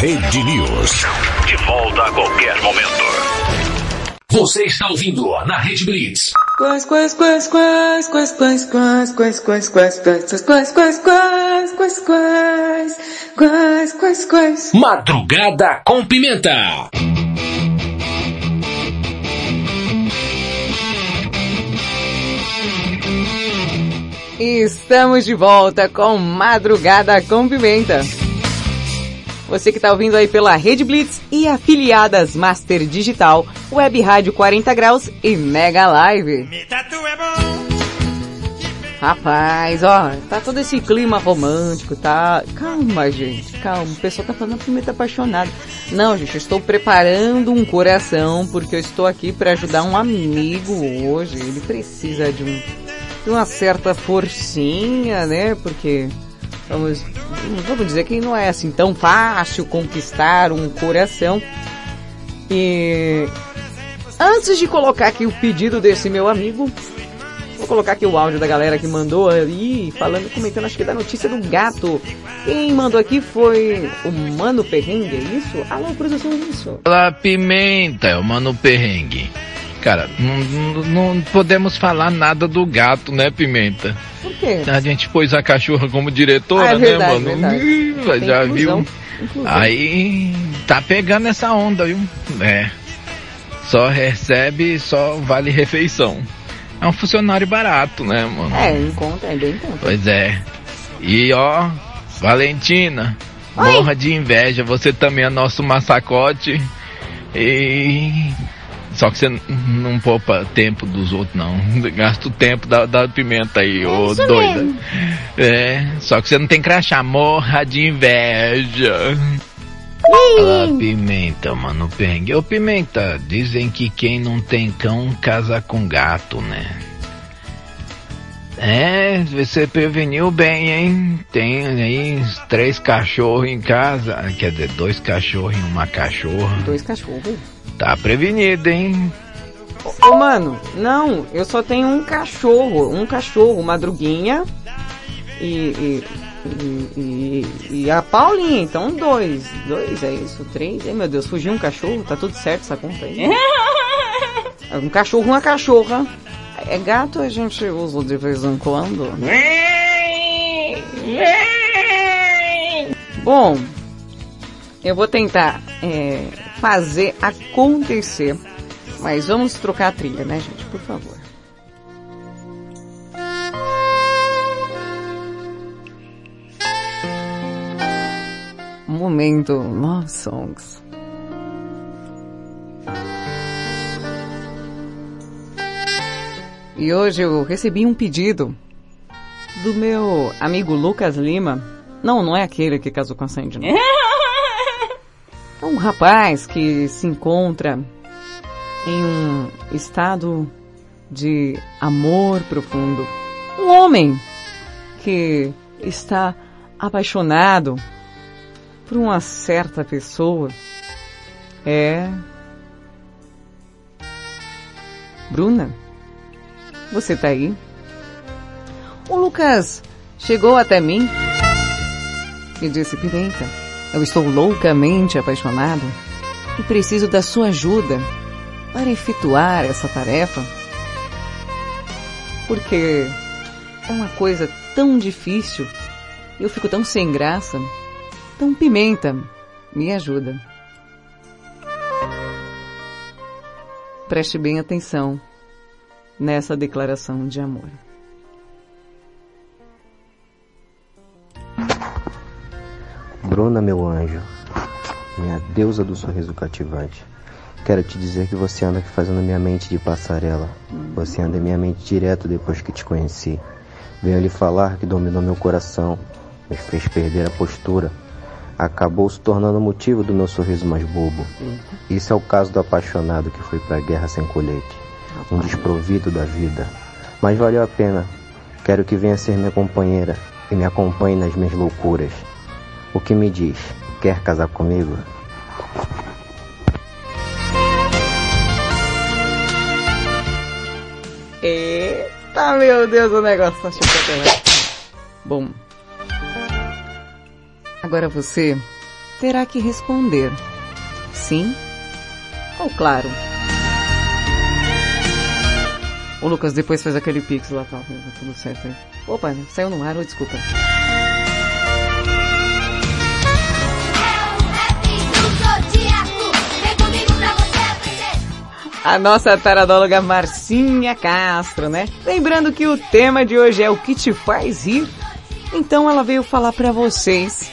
Rede News. De volta a qualquer momento. Você está ouvindo na Rede Blitz. Quais, quais, quais, quais, quais, quais, quais, quais, quais, quais, quais, quais, quais, quais, quais, quais, quais, quais, quais, quais. Madrugada com Pimenta. Estamos de volta com Madrugada com Pimenta. Você que está ouvindo aí pela Rede Blitz e afiliadas Master Digital, Web Rádio 40 Graus e Mega Live. Rapaz, ó, tá todo esse clima romântico, tá? Calma, gente, calma. O pessoal tá falando pimenta apaixonada. Não, gente, eu estou preparando um coração porque eu estou aqui para ajudar um amigo hoje. Ele precisa de um de uma certa forcinha, né? Porque vamos vamos dizer que não é assim tão fácil conquistar um coração. E antes de colocar aqui o pedido desse meu amigo, vou colocar aqui o áudio da galera que mandou ali, falando, comentando, acho que da notícia do gato. Quem mandou aqui foi o Mano Perrengue, é isso? Alô, produção, é isso? Fala pimenta, é o mano perrengue. Cara, não, não- podemos falar nada do gato, né, Pimenta? Por quê? A gente pôs a cachorra como diretora, Ah, é verdade, né, mano? verdade. Já inclusão, viu? inclusão. Aí tá pegando essa onda, viu? É. só recebe só vale refeição. É um funcionário barato, né, mano? É, em conta, é bem em conta. Pois é. E ó, Valentina, Oi. morra de inveja, você também é nosso massacote. E. Só que você não poupa tempo dos outros, não. *laughs* Gasta o tempo da, da pimenta aí, ô isso doida. mesmo. É, só que você não tem crachá, morra de inveja. Ah, pimenta, mano, perrengue. Ô, pimenta, dizem que quem não tem cão casa com gato, né? É, você preveniu bem, hein? Tem aí três cachorros em casa. Quer dizer, dois cachorros e uma cachorra. Dois cachorros. Tá prevenido, hein? Ô, mano, não, eu só tenho um cachorro, um cachorro, Madruguinha e, e, e, e- e a Paulinha, então dois, dois, é isso, três, ai meu Deus, fugiu um cachorro, tá tudo certo essa conta aí? *laughs* Um cachorro, uma cachorra, é gato a gente usa de vez em quando. Bom, eu vou tentar é, fazer acontecer. Mas vamos trocar a trilha, né, gente? Por favor. Momento Love Songs. E hoje eu recebi um pedido do meu amigo Lucas Lima. Não, não é aquele que casou com a Sandy, não. *laughs* É um rapaz que se encontra em um estado de amor profundo. Um homem que está apaixonado por uma certa pessoa. É. Bruna, você tá aí? O Lucas chegou até mim e disse: Pimenta, eu estou loucamente apaixonado e preciso da sua ajuda para efetuar essa tarefa. Porque é uma coisa tão difícil, eu fico tão sem graça. Então, Pimenta, me ajuda. Preste bem atenção nessa declaração de amor. Bruna, meu anjo, minha deusa do sorriso cativante. Quero te dizer que você anda fazendo minha mente de passarela. Você anda em minha mente direto depois que te conheci. Venho lhe falar que dominou meu coração, me fez perder a postura. Acabou se tornando motivo do meu sorriso mais bobo. Isso é o caso do apaixonado que foi pra guerra sem colete. Um desprovido da vida. Mas valeu a pena. Quero que venha ser minha companheira e me acompanhe nas minhas loucuras. O que me diz? Quer casar comigo? Eita, meu Deus, o negócio tá chocando. Bom, agora você terá que responder sim ou claro. O Lucas depois fez aquele pix lá, tá, tá tudo certo aí. Opa, saiu no ar, desculpa. A nossa taradóloga Marcinha Castro, né? Lembrando que o tema de hoje é o que te faz rir. Então ela veio falar pra vocês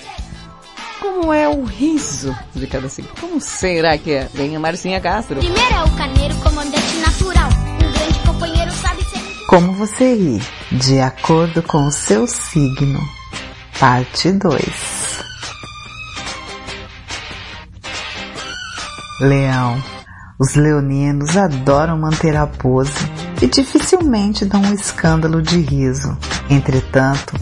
como é o riso de cada signo. Como será que é? Vem a Marcinha Castro. Primeiro é o carneiro, comandante natural. Um grande companheiro sabe ser. Como você ri, de acordo com o seu signo. Parte 2. Leão. Os leoninos adoram manter a pose e dificilmente dão um escândalo de riso. Entretanto,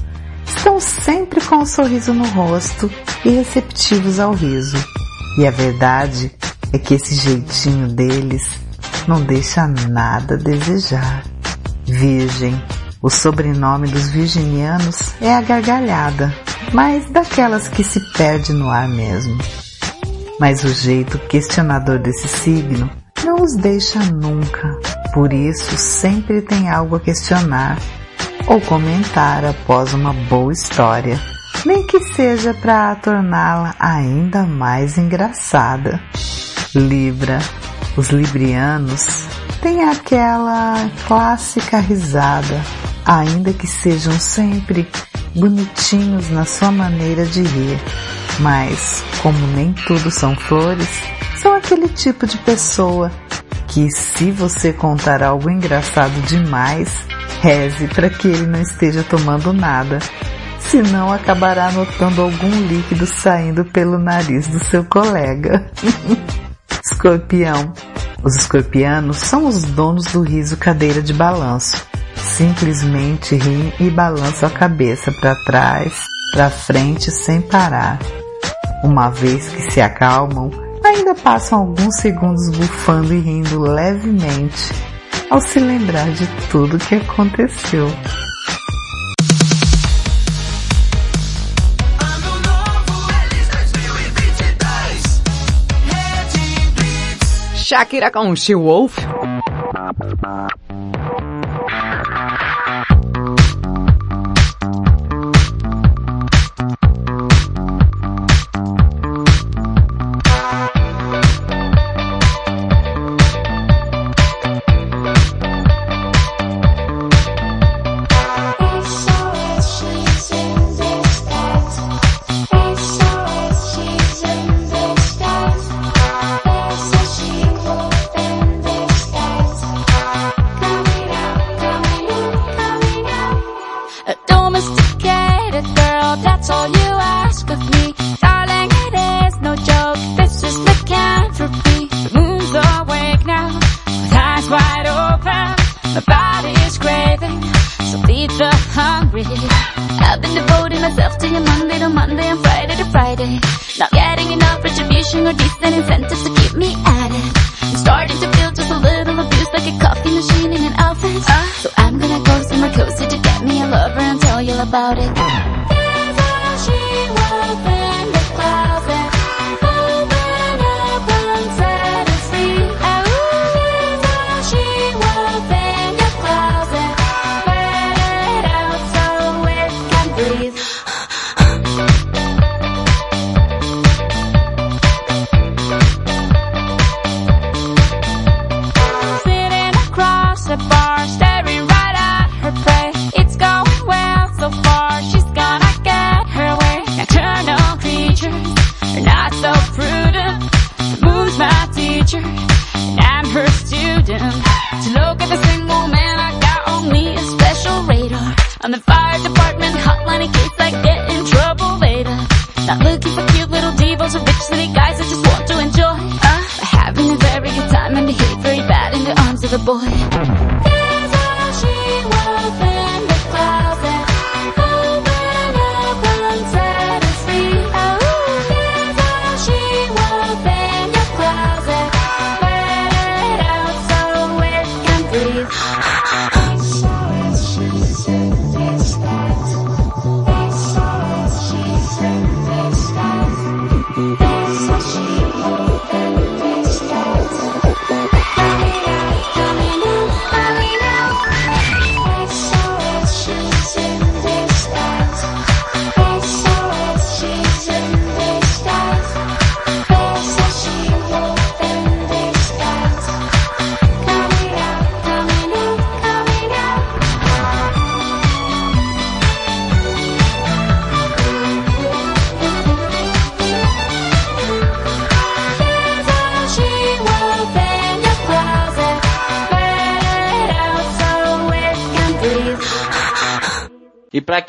estão sempre com um sorriso no rosto e receptivos ao riso. E a verdade é que esse jeitinho deles não deixa nada a desejar. Virgem. O sobrenome dos virginianos é a gargalhada, mas daquelas que se perde no ar mesmo. Mas o jeito questionador desse signo não os deixa nunca. Por isso sempre tem algo a questionar ou comentar após uma boa história, nem que seja para torná-la ainda mais engraçada. Libra. Os librianos têm aquela clássica risada, ainda que sejam sempre bonitinhos na sua maneira de rir. Mas, como nem tudo são flores, são aquele tipo de pessoa que se você contar algo engraçado demais, reze para que ele não esteja tomando nada, senão acabará notando algum líquido saindo pelo nariz do seu colega. *laughs* Escorpião. Os escorpianos são os donos do riso cadeira de balanço. Simplesmente riem e balançam a cabeça para trás, para frente sem parar. Uma vez que se acalmam, ainda passam alguns segundos bufando e rindo levemente ao se lembrar de tudo que aconteceu. Shakira com She Wolf.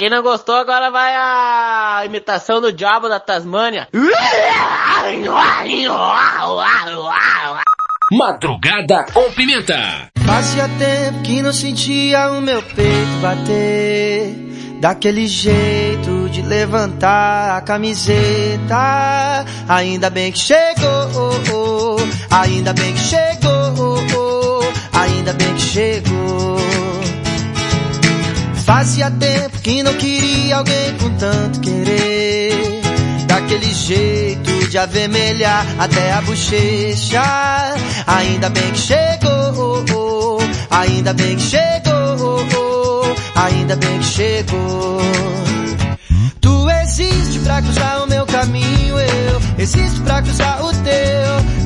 Quem não gostou, agora vai a imitação do diabo da Tasmânia. Madrugada com Pimenta. Fazia tempo que não sentia o meu peito bater. Daquele jeito de levantar a camiseta. Ainda bem que chegou, ainda bem que chegou, Fazia tempo que não queria alguém com tanto querer. Daquele jeito de avermelhar até a bochecha. Ainda bem que chegou, ainda bem que chegou, ainda bem que chegou. Tu existe pra cruzar o meu caminho, eu existo pra cruzar o teu.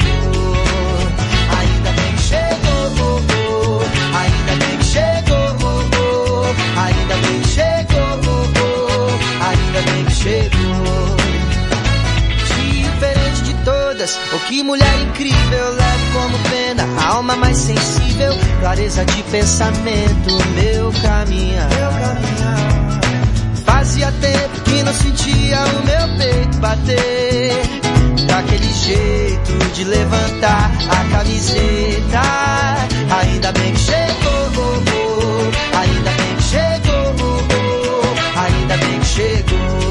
chegou. Diferente de todas, oh que mulher incrível, leve como pena, a alma mais sensível, clareza de pensamento, meu caminhar. Fazia tempo que não sentia o meu peito bater, daquele jeito de levantar a camiseta. Ainda bem que chegou, ainda bem que chegou, ainda bem que chegou.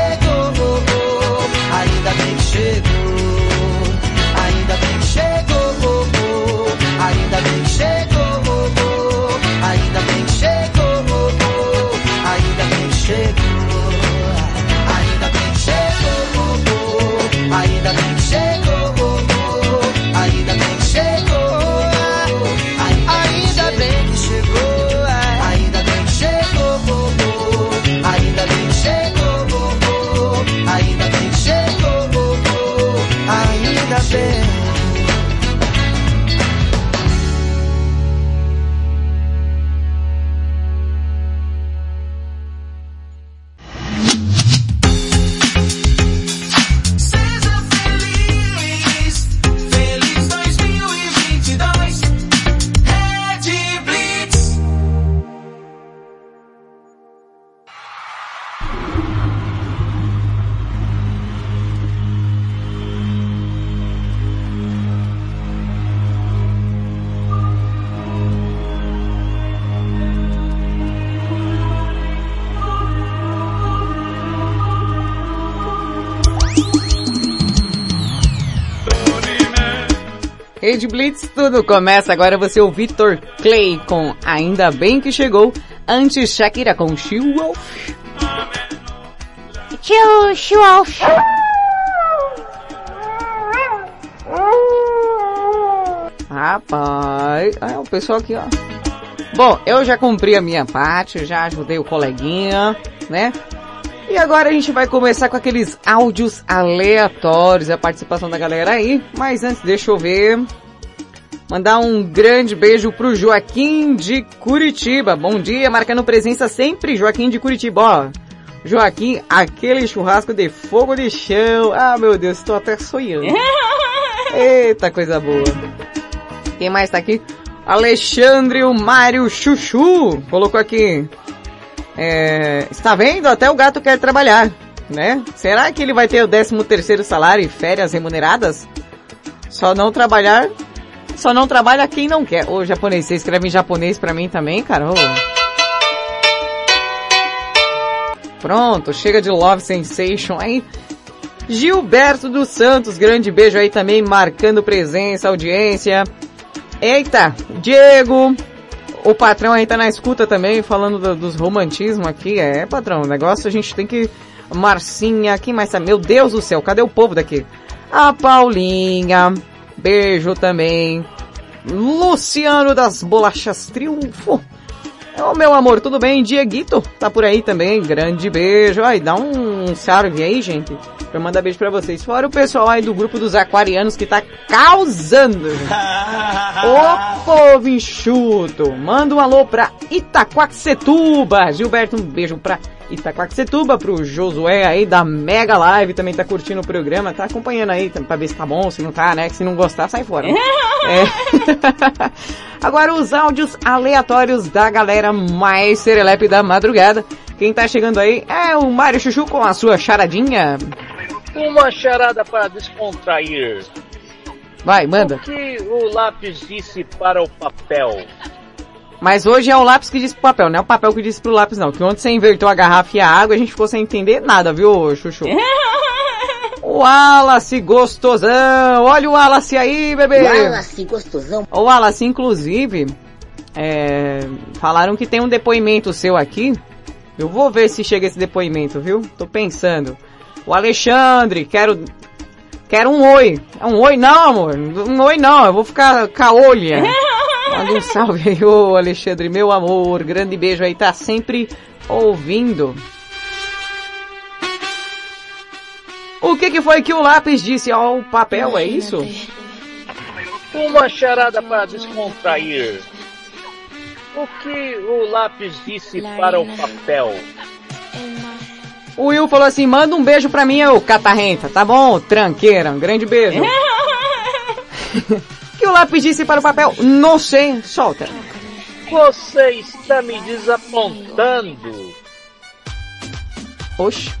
Rede Blitz, tudo começa agora. Você o Vitor Clay com Ainda Bem Que Chegou. Antes Shakira com She Wolf. Tio, Schwalf. Rapaz, é o pessoal aqui, ó. Bom, eu já cumpri a minha parte, já ajudei o coleguinha, né? E agora a gente vai começar com aqueles áudios aleatórios, a participação da galera aí. Mas antes, deixa eu ver. Mandar um grande beijo pro Joaquim de Curitiba. Bom dia, marcando presença sempre, Joaquim de Curitiba. Ó, Joaquim, aquele churrasco de fogo de chão. Ah, meu Deus, estou até sonhando. *laughs* Eita, coisa boa. Quem mais tá aqui? Alexandre o Mário Chuchu colocou aqui. É, está vendo? Até o gato quer trabalhar, né? Será que ele vai ter o 13 terceiro salário e férias remuneradas? Só não trabalhar, só não trabalha quem não quer. Ô, japonês, você escreve em japonês pra mim também, cara? Pronto, chega de Love Sensation aí. Gilberto dos Santos, grande beijo aí também, marcando presença, audiência. Eita, Diego, o patrão aí tá na escuta também, falando do- dos romantismos aqui. É, patrão, o negócio a gente tem que... Marcinha, quem mais tá? Meu Deus do céu, cadê o povo daqui? A Paulinha, beijo também. Luciano das Bolachas Triunfo. Ô meu amor, tudo bem? Dieguito tá por aí também, grande beijo. Ai, dá um salve aí, gente, pra eu mandar beijo pra vocês. Fora o pessoal aí do grupo dos aquarianos que tá causando. *laughs* Ô povo enxuto, manda um alô pra Itaquaquecetuba. Gilberto, um beijo pra Itaquaquecetuba, pro Josué aí da Mega Live, também tá curtindo o programa, tá acompanhando aí pra ver se tá bom, se não tá, né? Que se não gostar, sai fora. né? *laughs* É. *laughs* Agora os áudios aleatórios da galera mais serelepe da madrugada. Quem tá chegando aí é o Mário Chuchu com a sua charadinha. Uma charada para descontrair. Vai, manda. O que o lápis disse para o papel? Mas hoje é o lápis que disse pro papel, não é o papel que disse pro lápis não. Que ontem você inverteu a garrafa e a água, a gente ficou sem entender nada, viu, Chuchu? *laughs* o Wallace gostosão! Olha o Wallace aí, bebê! Wallace gostosão. O Wallace, inclusive, é, falaram que tem um depoimento seu aqui. Eu vou ver se chega esse depoimento, viu? Tô pensando. O Alexandre, quero... Quero um oi. É um oi não, amor. Um oi não, eu vou ficar caolha. *laughs* Manda um salve aí, ô Alexandre, meu amor. Grande beijo aí, tá sempre ouvindo. O que que foi que o lápis disse ao papel, é isso? Uma charada para descontrair. O que o lápis disse para o papel? O Will falou assim, manda um beijo pra mim, ô catarrenta, tá bom? Tranqueira, um grande beijo. *laughs* que o lápis disse para o papel? Não sei, solta. Você está me desapontando. Oxe.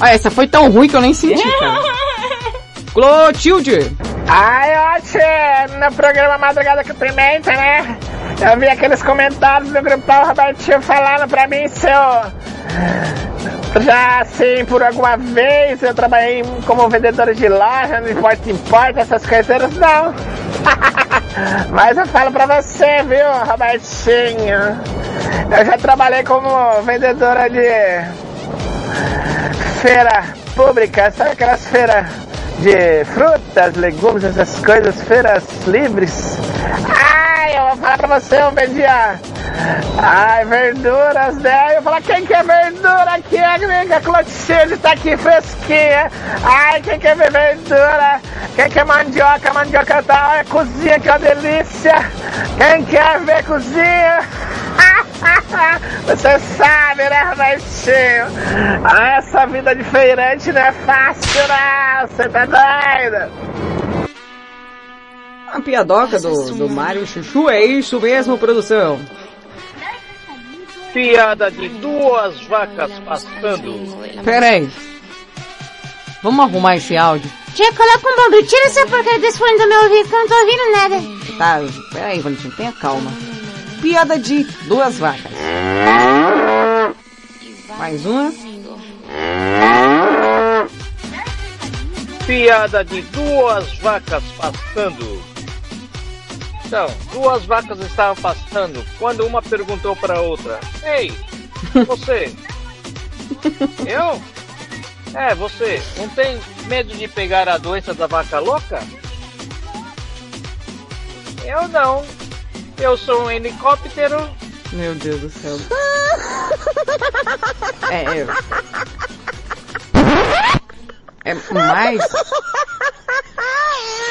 Olha, essa foi tão ruim que eu nem senti, cara. *laughs* Clotilde. Ai, oxe, no programa Madrugada com Pimenta, né? Eu vi aqueles comentários do grupão Robertinho falando pra mim se eu... Já assim, por alguma vez eu trabalhei como vendedor de loja, de porta em porta, essas coisas, não. *laughs* Mas eu falo pra você, viu, Robertinho? Eu já trabalhei como vendedora de feira pública, sabe aquelas feiras de frutas, legumes, essas coisas, feiras livres. Ai, eu vou falar pra você, eu vendia. Ai, verduras, né? Eu vou falar, quem quer verdura aqui? A gringa Clotilde tá aqui fresquinha. Ai, quem quer ver verdura? Quem quer mandioca? Mandioca tá, olha, cozinha que é uma delícia. Quem quer ver cozinha? Você sabe, né, Robertinho? Ah, essa vida de feirante não é fácil, não. Você tá doido? A piadoca do, do Mário Chuchu, é isso mesmo, produção? Piada de duas vacas pastando. Pera aí. Vamos arrumar esse áudio. Tia, coloca um bagulho. Tira essa porcaria desse fone do meu ouvido que eu não tô ouvindo nada. Tá, pera aí, Valentim, tenha calma. Piada de duas vacas. Mais uma. Piada de duas vacas pastando. Então, duas vacas estavam pastando quando uma perguntou para a outra: Ei, você? *laughs* Eu? É, você. Não tem medo de pegar a doença da vaca louca? Eu não. Eu sou um helicóptero. Meu Deus do céu. É, é. É mais.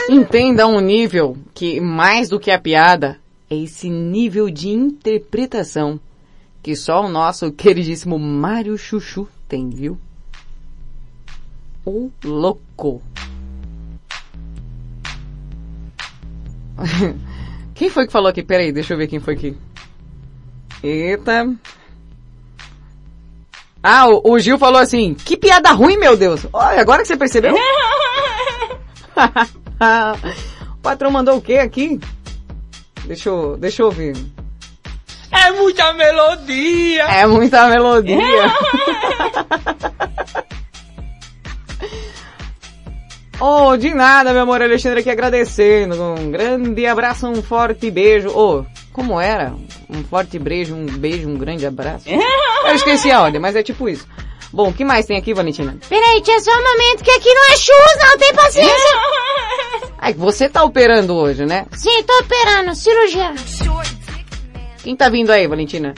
Entenda um nível que, mais do que a piada, é esse nível de interpretação que só o nosso queridíssimo Mário Chuchu tem, viu? O louco. *laughs* Quem foi que falou aqui? Peraí, deixa eu ver quem foi aqui. Eita. Ah, o, o Gil falou assim, que piada ruim, meu Deus. Olha, agora que você percebeu? *laughs* o patrão mandou o que aqui? Deixa eu, deixa eu ver. É muita melodia! É muita melodia. *laughs* Oh, de nada, meu amor, Alexandre aqui agradecendo. Um grande abraço, um forte beijo. Oh, como era? Um forte beijo, um beijo, um grande abraço. *laughs* Eu esqueci a ordem, mas é tipo isso. Bom, o que mais tem aqui, Valentina? Peraí, tia, só um momento que aqui não é churros, não, tem paciência. *laughs* Ai, você tá operando hoje, né? Sim, tô operando, cirurgia. Quem tá vindo aí, Valentina?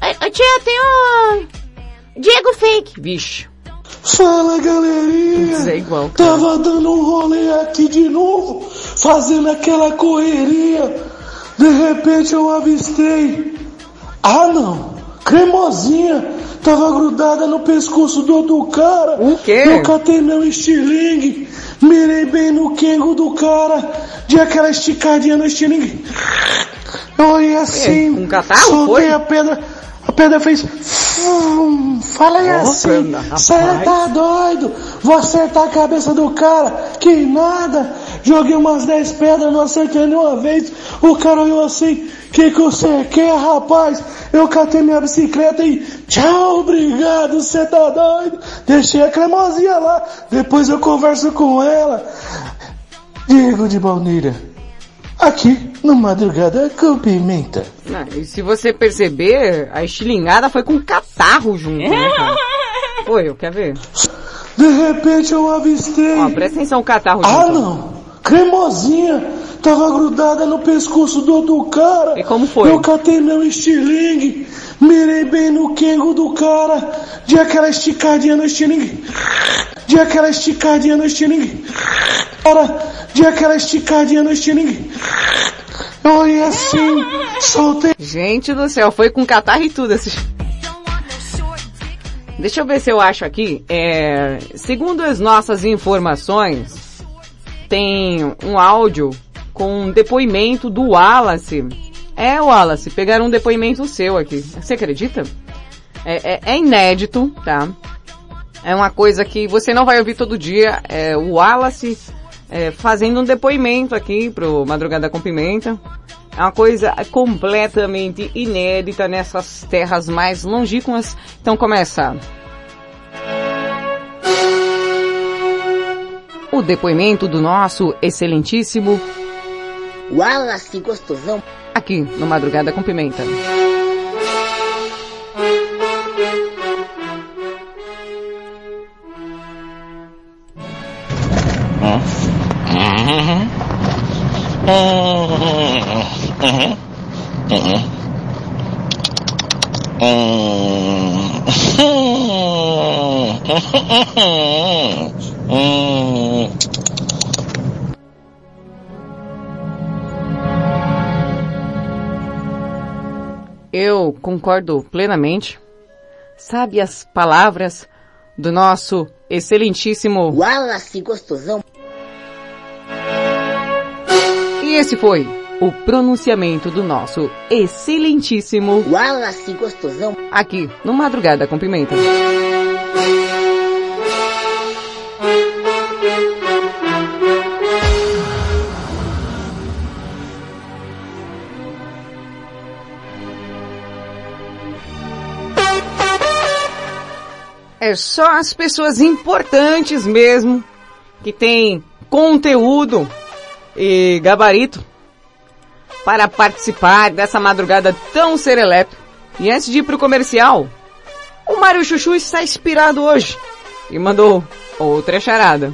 Ai, tia, tem o... Diego Fake. Vixe. Fala galerinha! É igual. Tava dando um rolê aqui de novo, fazendo aquela correria. De repente eu avistei. Ah não! Cremosinha! Tava grudada no pescoço do outro cara. O quê? Eu catei meu estilingue, mirei bem no quengo do cara, de aquela esticadinha no estilingue. Eu olhei assim, com catarro, soltei foi? a pedra. Pedro fez. "Fum", Fala aí assim. Fernando, Você tá doido? Vou acertar a cabeça do cara. Que nada. Joguei umas 10 pedras, não acertei nenhuma vez. O cara olhou assim. Que que você quer, rapaz? Eu catei minha bicicleta e tchau, obrigado, você tá doido? Deixei a cremosinha lá. Depois eu converso com ela. Diego de Balneira. Aqui, no Madrugada com Pimenta. Não, e se você perceber, a estilingada foi com catarro junto, né, cara? *laughs* Foi, eu quer ver? De repente eu avistei. Ó, presta atenção, o catarro Ah, junto. não. Cremosinha. Tava grudada no pescoço do outro cara. E como foi? Eu catei meu estilingue. Mirei bem no quengo do cara. De aquela esticadinha no estilingue. De aquela esticadinha no estilingue. Cara, de aquela esticadinha no estilingue. Eu olhei assim, soltei. Gente do céu, foi com catarro e tudo. Deixa eu ver se eu acho aqui. É, segundo as nossas informações, tem um áudio com um depoimento do Wallace. É, Wallace, pegaram um depoimento seu aqui. Você acredita? É, é- é inédito, tá? É uma coisa que você não vai ouvir todo dia. É o Wallace é, fazendo um depoimento aqui pro Madrugada com Pimenta. É uma coisa completamente inédita nessas terras mais longínquas. Então começa. O depoimento do nosso excelentíssimo Wallace gostosão. aqui no Madrugada com Pimenta. Eu concordo plenamente. Sabe as palavras do nosso excelentíssimo Wallace gostosão. E esse foi o pronunciamento do nosso excelentíssimo Wallace gostosão. aqui no Madrugada com Pimenta. É só as pessoas importantes mesmo que têm conteúdo e gabarito para participar dessa madrugada tão serelepe. E antes de ir pro comercial, o Mário Chuchu está inspirado hoje e mandou outra charada.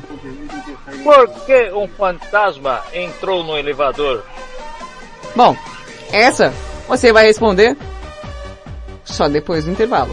Por que um fantasma entrou no elevador? Bom, essa você vai responder só depois do intervalo.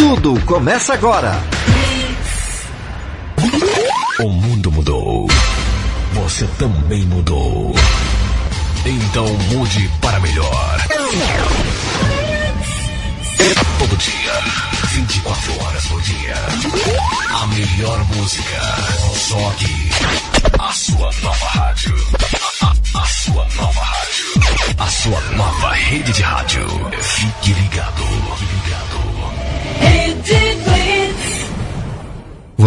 Tudo começa agora. O mundo mudou. Você também mudou. Então mude para melhor. Todo dia, 24 horas por dia. A melhor música. Só aqui. A sua nova rádio.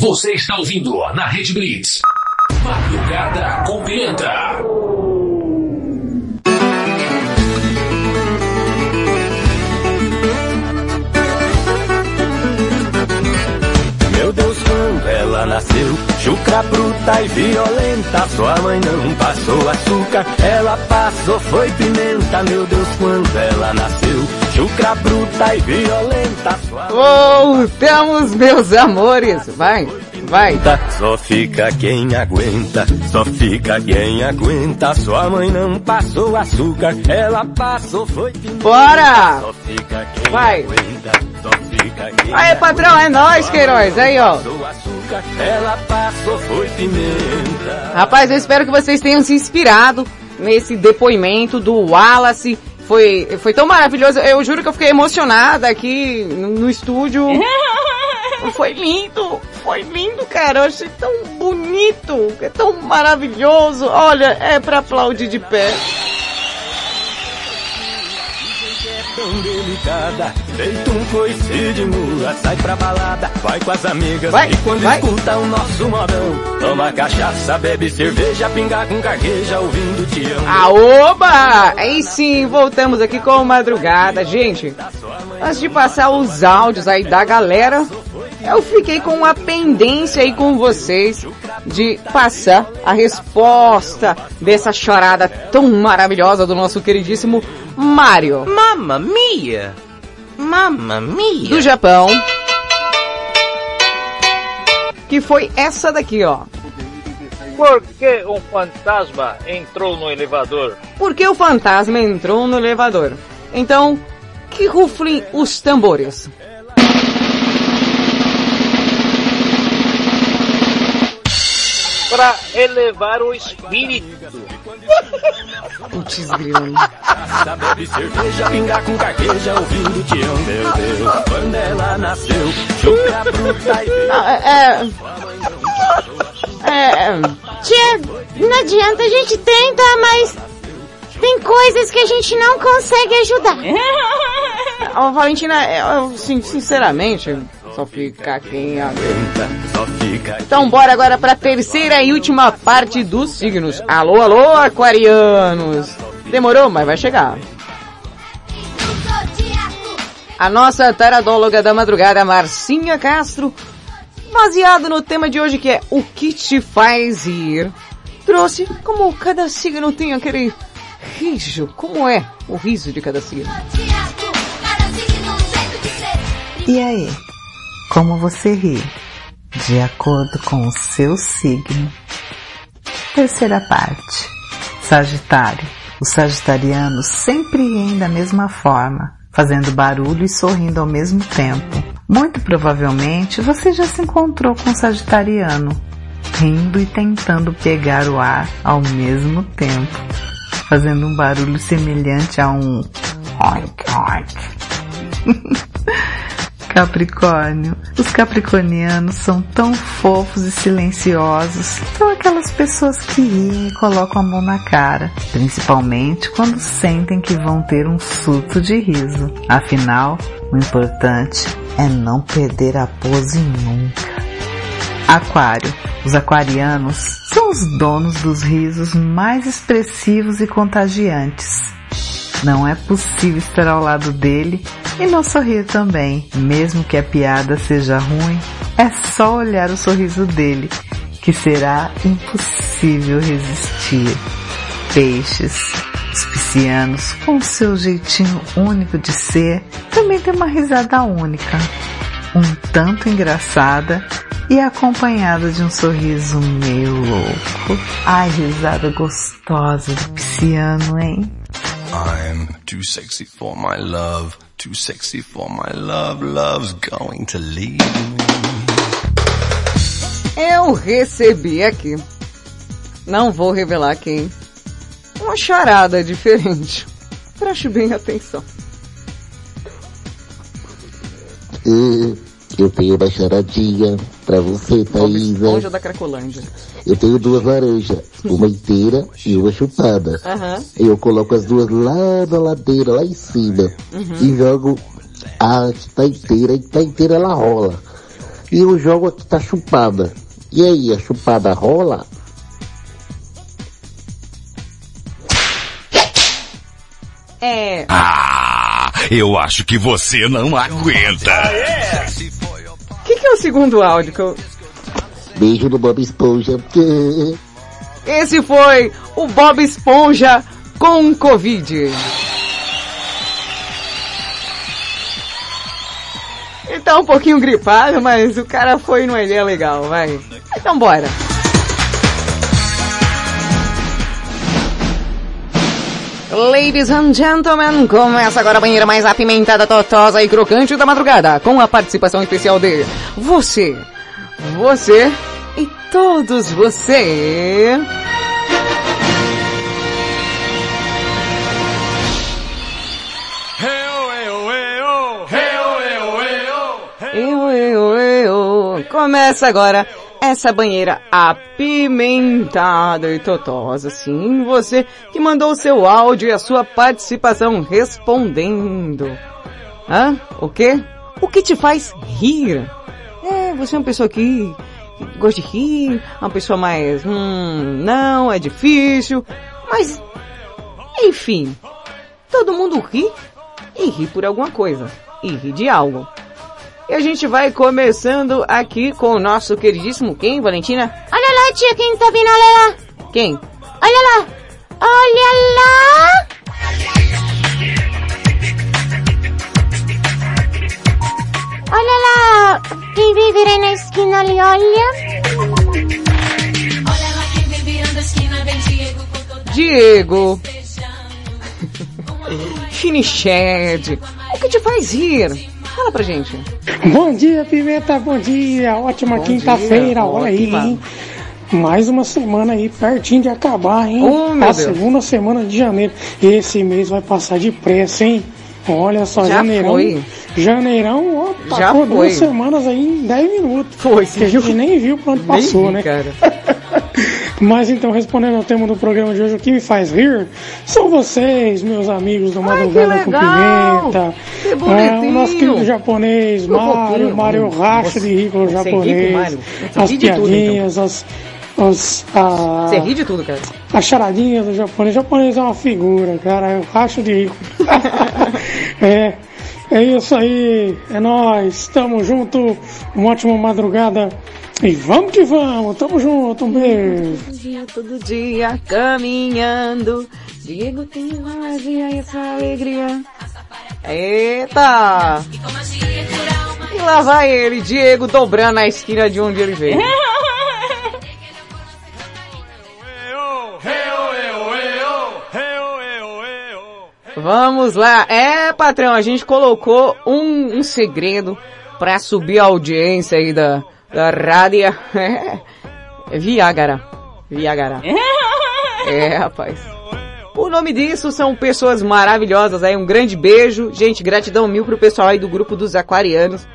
Você está ouvindo na Rede Blitz. Madrugada com Pimenta. Meu Deus, quando ela nasceu, chucra bruta e violenta. Sua mãe não passou açúcar, ela passou foi pimenta. Meu Deus, quando ela nasceu, chucra bruta e violenta. Voltamos, meus amores. Vai, vai. Só fica quem aguenta, só fica quem aguenta. Sua mãe não passou açúcar, ela passou foi pimenta. Bora! Só fica quem Vai. aguenta, só fica quem Aí, patrão, é nóis, Queiroz. Aí, ó. açúcar, ela passou foi pimenta. Rapaz, eu espero que vocês tenham se inspirado nesse depoimento do Wallace. Foi, foi tão maravilhoso. Eu juro que eu fiquei emocionada aqui no, estúdio. *laughs* Foi lindo, foi lindo, cara. Eu achei tão bonito, é tão maravilhoso. Olha, é pra aplaudir de pé. Tão delicada, feito um coice de mula, sai pra balada, vai com as amigas, Vai, e quando vai. escuta o nosso modão, toma cachaça, bebe cerveja, pinga com carqueja, ouvindo te amo. Aoba! Aí sim, voltamos aqui com madrugada. Gente, antes de passar os áudios aí da galera, eu fiquei com uma pendência aí com vocês de passar a resposta dessa chorada tão maravilhosa do nosso queridíssimo Mario. Mamma mia! Mamma mia! Do Japão. Que foi essa daqui, ó. Por que um fantasma entrou no elevador? Por que o fantasma entrou no elevador? Então, que ruflem os tambores. Para elevar o espírito. Putz, grilo. Cachaça, bebe cerveja, pinga com carqueja, ouvindo te amo, meu Deus, quando ela nasceu, chucra bruta e Não, é, é, Tia, não adianta, a gente tenta, mas tem coisas que a gente não consegue ajudar. Ô, Valentina, eu, sin- sinceramente, só fica quem aguenta. Então bora agora pra terceira e última parte dos signos. Alô, alô, aquarianos. Demorou, mas vai chegar. A nossa taradóloga da madrugada, Marcinha Castro, baseado no tema de hoje que é o que te faz rir, trouxe como cada signo tem aquele riso. Como é o riso de cada signo? E aí? Como você ri? De acordo com o seu signo. Terceira parte. Sagitário. Os sagitarianos sempre riem da mesma forma, fazendo barulho e sorrindo ao mesmo tempo. Muito provavelmente você já se encontrou com um sagitariano, rindo e tentando pegar o ar ao mesmo tempo, fazendo um barulho semelhante a um *laughs* oink oink. Capricórnio. Os capricornianos são tão fofos e silenciosos. São aquelas pessoas que riem e colocam a mão na cara, principalmente quando sentem que vão ter um surto de riso. Afinal, o importante é não perder a pose nunca. Aquário. Os aquarianos são os donos dos risos mais expressivos e contagiantes. Não é possível estar ao lado dele e não sorrir também. Mesmo que a piada seja ruim, é só olhar o sorriso dele, que será impossível resistir. Peixes. Os piscianos, com seu jeitinho único de ser, também tem uma risada única. Um tanto engraçada e acompanhada de um sorriso meio louco. Ai, risada gostosa do pisciano, hein? I'm too sexy for my love, too sexy for my love, love's going to leave me. Eu recebi aqui. Não vou revelar quem. Uma charada diferente. Preste bem atenção. Eu tenho uma charadinha pra você, Thaisa. Esponja da Cracolândia. Eu tenho duas laranjas, uma inteira e uma chupada. Aham. Eu coloco as duas lá na ladeira, lá em cima. Uhum. E jogo a que tá inteira, e que tá inteira ela rola. E eu jogo a que tá chupada. E aí, a chupada rola? É. Ah, eu acho que você não aguenta. Que é o segundo áudio que eu... Beijo no Bob Esponja. Esse foi o Bob Esponja com Covid. Ele tá um pouquinho gripado, mas o cara foi numa ideia legal, vai. Então bora. Ladies and gentlemen, começa agora a banheira mais apimentada, totosa e crocante da madrugada, com a participação especial de você, você e todos você. Eu, eu, eu. Começa agora essa banheira apimentada e totosa, sim, você que mandou o seu áudio e a sua participação respondendo. Hã? O quê? O que te faz rir? É, você é uma pessoa que gosta de rir, uma pessoa mais, hum, não, é difícil, mas, enfim, todo mundo ri e ri por alguma coisa, e ri de algo. E a gente vai começando aqui com o nosso queridíssimo quem, Valentina? Olha lá, tia, quem tá vindo, olha lá. Quem? Olha lá. Olha lá. Olha lá. Quem vem vir aí na esquina ali, olha. Diego. *laughs* Finiched. O que te faz rir? Fala pra gente. Bom dia, Pimenta, bom dia. Ótima quinta-feira, olha aí, hein? Mais uma semana aí, pertinho de acabar, hein? Oh, a Deus. segunda semana de janeiro. Esse mês vai passar depressa, hein? Olha só, Já janeirão. foi. Janeirão, ó, Já passou foi. duas semanas aí em 10 minutos. Foi, Que a gente nem viu pra onde Nem passou, vi, né? cara. *laughs* Mas então, respondendo ao tema do programa de hoje, o que me faz rir são vocês, meus amigos do Madrugada com! Pimenta. É, o nosso querido japonês, ter- Mário racha de rir com o você ri com o japonês? Você as de tudo, então. piadinhas, as, as, a, Você ri de tudo, cara. as charadinhas do japonês. O japonês é uma figura, cara, eu racho de rir. *laughs* é, é isso aí, é nóis, tamo junto, uma ótima madrugada. E vamos que vamos, tamo junto, um beijo. Todo dia, todo dia, caminhando. Diego tem magia e essa alegria. Eita! E lá vai ele, Diego, dobrando a esquina de onde ele veio. Vamos lá. É, patrão, a gente colocou um, um segredo pra subir a audiência aí da, da rádio. É, *laughs* Viagra. Viagra. É, rapaz. O nome disso são pessoas maravilhosas aí. Um grande beijo. Gente, gratidão mil pro pessoal aí do grupo dos aquarianos.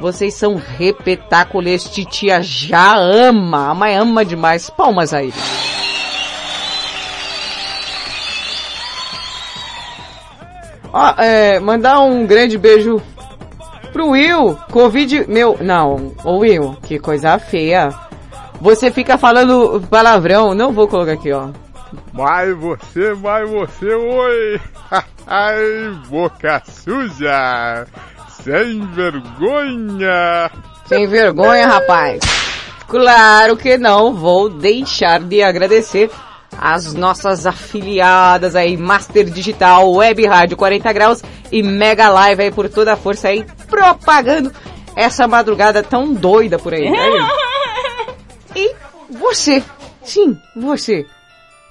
Vocês são repetaculês. Titia já ama. A mãe ama demais. Palmas aí. Ó, é, mandar um grande beijo pro Will. Covid, meu, não, ô Will, que coisa feia. Você fica falando palavrão, não vou colocar aqui, ó. Mas você, mas você, oi! *laughs* Ai, boca suja! Sem vergonha! Sem vergonha, rapaz. Claro que não vou deixar de agradecer as nossas afiliadas aí, Master Digital, Web Rádio 40 Graus e Mega Live aí por toda a força aí, propagando essa madrugada tão doida por aí. né? *laughs* E você, sim, você,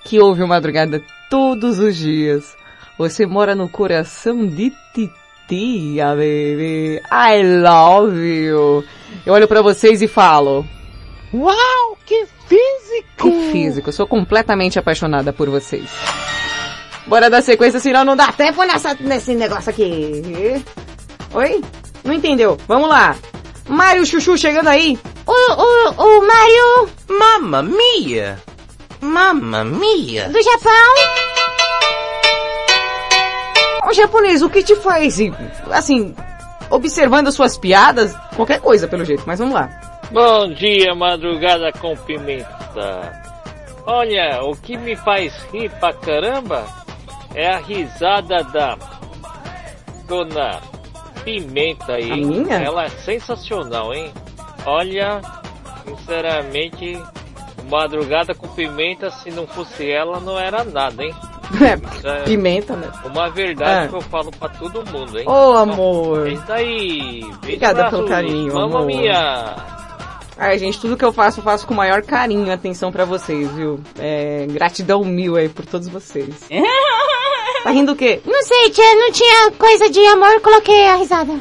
que ouve o Madrugada todos os dias. Você mora no coração de titia, baby. I love you. Eu olho pra vocês e falo, Uau, que físico! Que físico, eu sou completamente apaixonada por vocês. Bora dar sequência, senão não dá tempo nessa, nesse negócio aqui. Oi? Não entendeu? Vamos lá. Mário Chuchu chegando aí. O, o, o Mario Mamma mia! Mamma mia! do Japão. Ô japonês, o que te faz, assim, observando as suas piadas, qualquer coisa pelo jeito, mas vamos lá. Bom dia, madrugada com pimenta. Olha, o que me faz rir pra caramba é a risada da dona Pimenta aí. A minha? Ela é sensacional, hein? Olha, sinceramente, madrugada com pimenta, se não fosse ela, não era nada, hein? *laughs* Isso é Pimenta, né? Uma verdade Ah. que eu falo pra todo mundo, hein? Ô, amor. É isso aí. Obrigada pelo carinho, Mamma amor. mia. Ai, gente, tudo que eu faço, eu faço com o maior carinho e atenção pra vocês, viu? É, gratidão mil aí por todos vocês. *laughs* Tá rindo o quê? Não sei, tia, não tinha coisa de amor, coloquei a risada.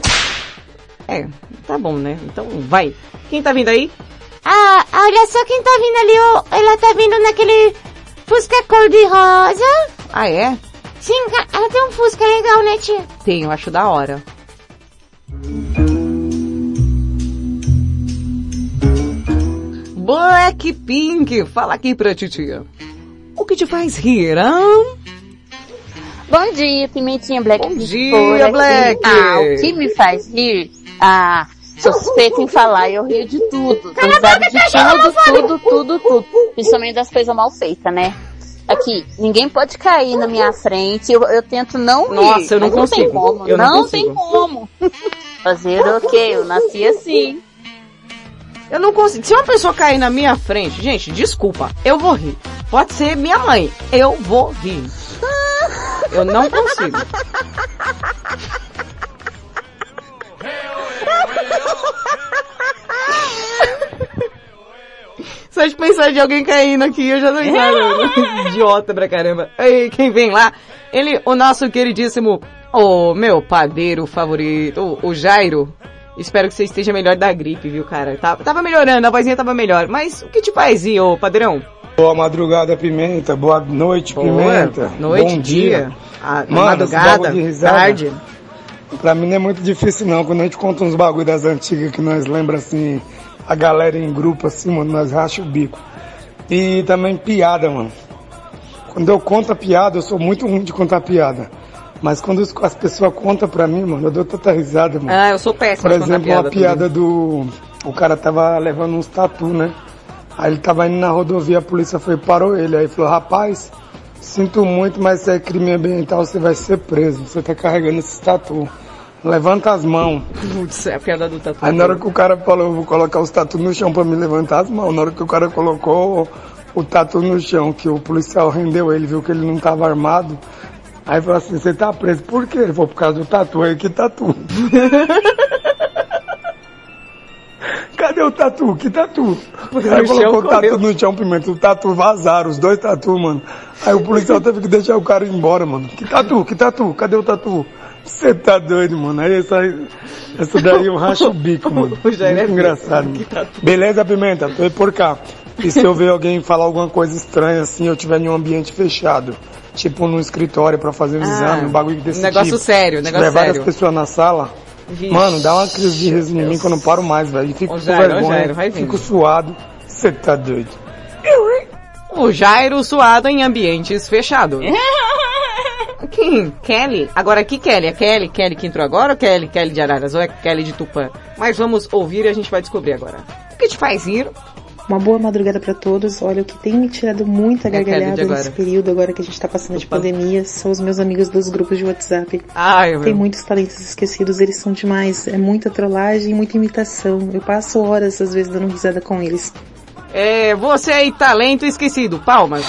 É, tá bom, né? Então vai. Quem tá vindo aí? Ah, olha só quem tá vindo ali, ó. Ela tá vindo naquele Fusca cor-de-rosa. Ah, é? Sim, ela tem um Fusca legal, né, tia? Tenho, acho da hora. Blackpink, fala aqui pra titia. O que te faz rir, hã? Bom dia, Pimentinha Black. Bom dia, Black. Ah, o que me faz rir? Ah, sou suspeita em falar, eu rio de tudo. Cala boca, de tudo, tudo, tudo, tudo. Principalmente das coisas mal feitas, né? Aqui, ninguém pode cair na minha frente, eu, eu tento não rir. Nossa, eu não mas tem consigo. como, Eu não não, consigo. tem como. Fazer o quê? Eu nasci assim. Eu não consigo. Se uma pessoa cair na minha frente, gente, desculpa, eu vou rir. Pode ser minha mãe, eu vou rir. Eu não consigo. Só de pensar de alguém caindo aqui, eu já tô risada. *laughs* Idiota pra caramba. Aí, quem vem lá? Ele, o nosso queridíssimo, o meu padeiro favorito, o, o Jairo. Espero que você esteja melhor da gripe, viu, cara? Tava, tava melhorando, a vozinha tava melhor. Mas o que te faz ir, ô padrão? Boa madrugada, Pimenta. Boa noite, Boa Pimenta. noite, Bom dia. dia. A- Mano, madrugada, tarde. Pra mim não é muito difícil não. Quando a gente conta uns bagulho das antigas que nós lembra assim, a galera em grupo assim, mano, nós racha o bico. E também piada, mano. Quando eu conto a piada, eu sou muito ruim de contar piada. Mas quando as pessoas contam pra mim, mano, eu dou tanta risada, mano. Ah, eu sou péssima Por exemplo, uma piada piada do. O cara tava levando uns tatu, né? Aí ele tava indo na rodovia, a polícia foi e parou ele. Aí falou, rapaz, sinto muito, mas isso é crime ambiental, você vai ser preso. Você tá carregando esse tatu. Levanta as mãos. Putz, é a piada do tatu. Aí na hora que o cara falou, eu vou colocar os tatu no chão pra me levantar as mãos. Na hora que o cara colocou o tatu no chão, que o policial rendeu ele, viu que ele não tava armado. Aí falou assim, você tá preso. Por quê? Ele falou, por causa do tatu. Aí, que tatu? *laughs* Cadê o tatu? Que tatu? Aí colocou o tatu no chão, pimenta. O tatu vazaram, os dois tatu, mano. Aí o policial teve que deixar o cara ir embora, mano. Que tatu? Que tatu? Cadê o tatu? Você tá doido, mano. Aí essa, essa daí eu racho o bico, *laughs* mano. É Muito engraçado. Que tatu. Beleza, Pimenta? Tô aí por cá. E se eu ver alguém falar alguma coisa estranha assim, eu tiver em um ambiente fechado, tipo num escritório pra fazer um Ah, exame, um bagulho desse negócio tipo. sério, Se negócio várias sério. pessoas na sala, Vixe. mano, dá uma crise de riso em mim que eu não paro mais, velho. Fico com vergonha, Jairo, fico suado. Você tá doido. O Jairo suado em ambientes fechados. *laughs* Quem? Kelly? Agora que Kelly? É Kelly? Kelly que entrou agora ou Kelly? Kelly de Araras? Ou é Kelly de Tupã? Mas vamos ouvir e a gente vai descobrir agora. O que te faz rir? Uma boa madrugada pra todos. Olha, o que tem me tirado muita É, gargalhada nesse período agora que a gente tá passando de pandemia são os meus amigos dos grupos de WhatsApp. Ai, Tem muitos talentos esquecidos, eles são demais. É muita trollagem e muita imitação. Eu passo horas às vezes dando risada com eles. É, você aí, talento esquecido. Palmas.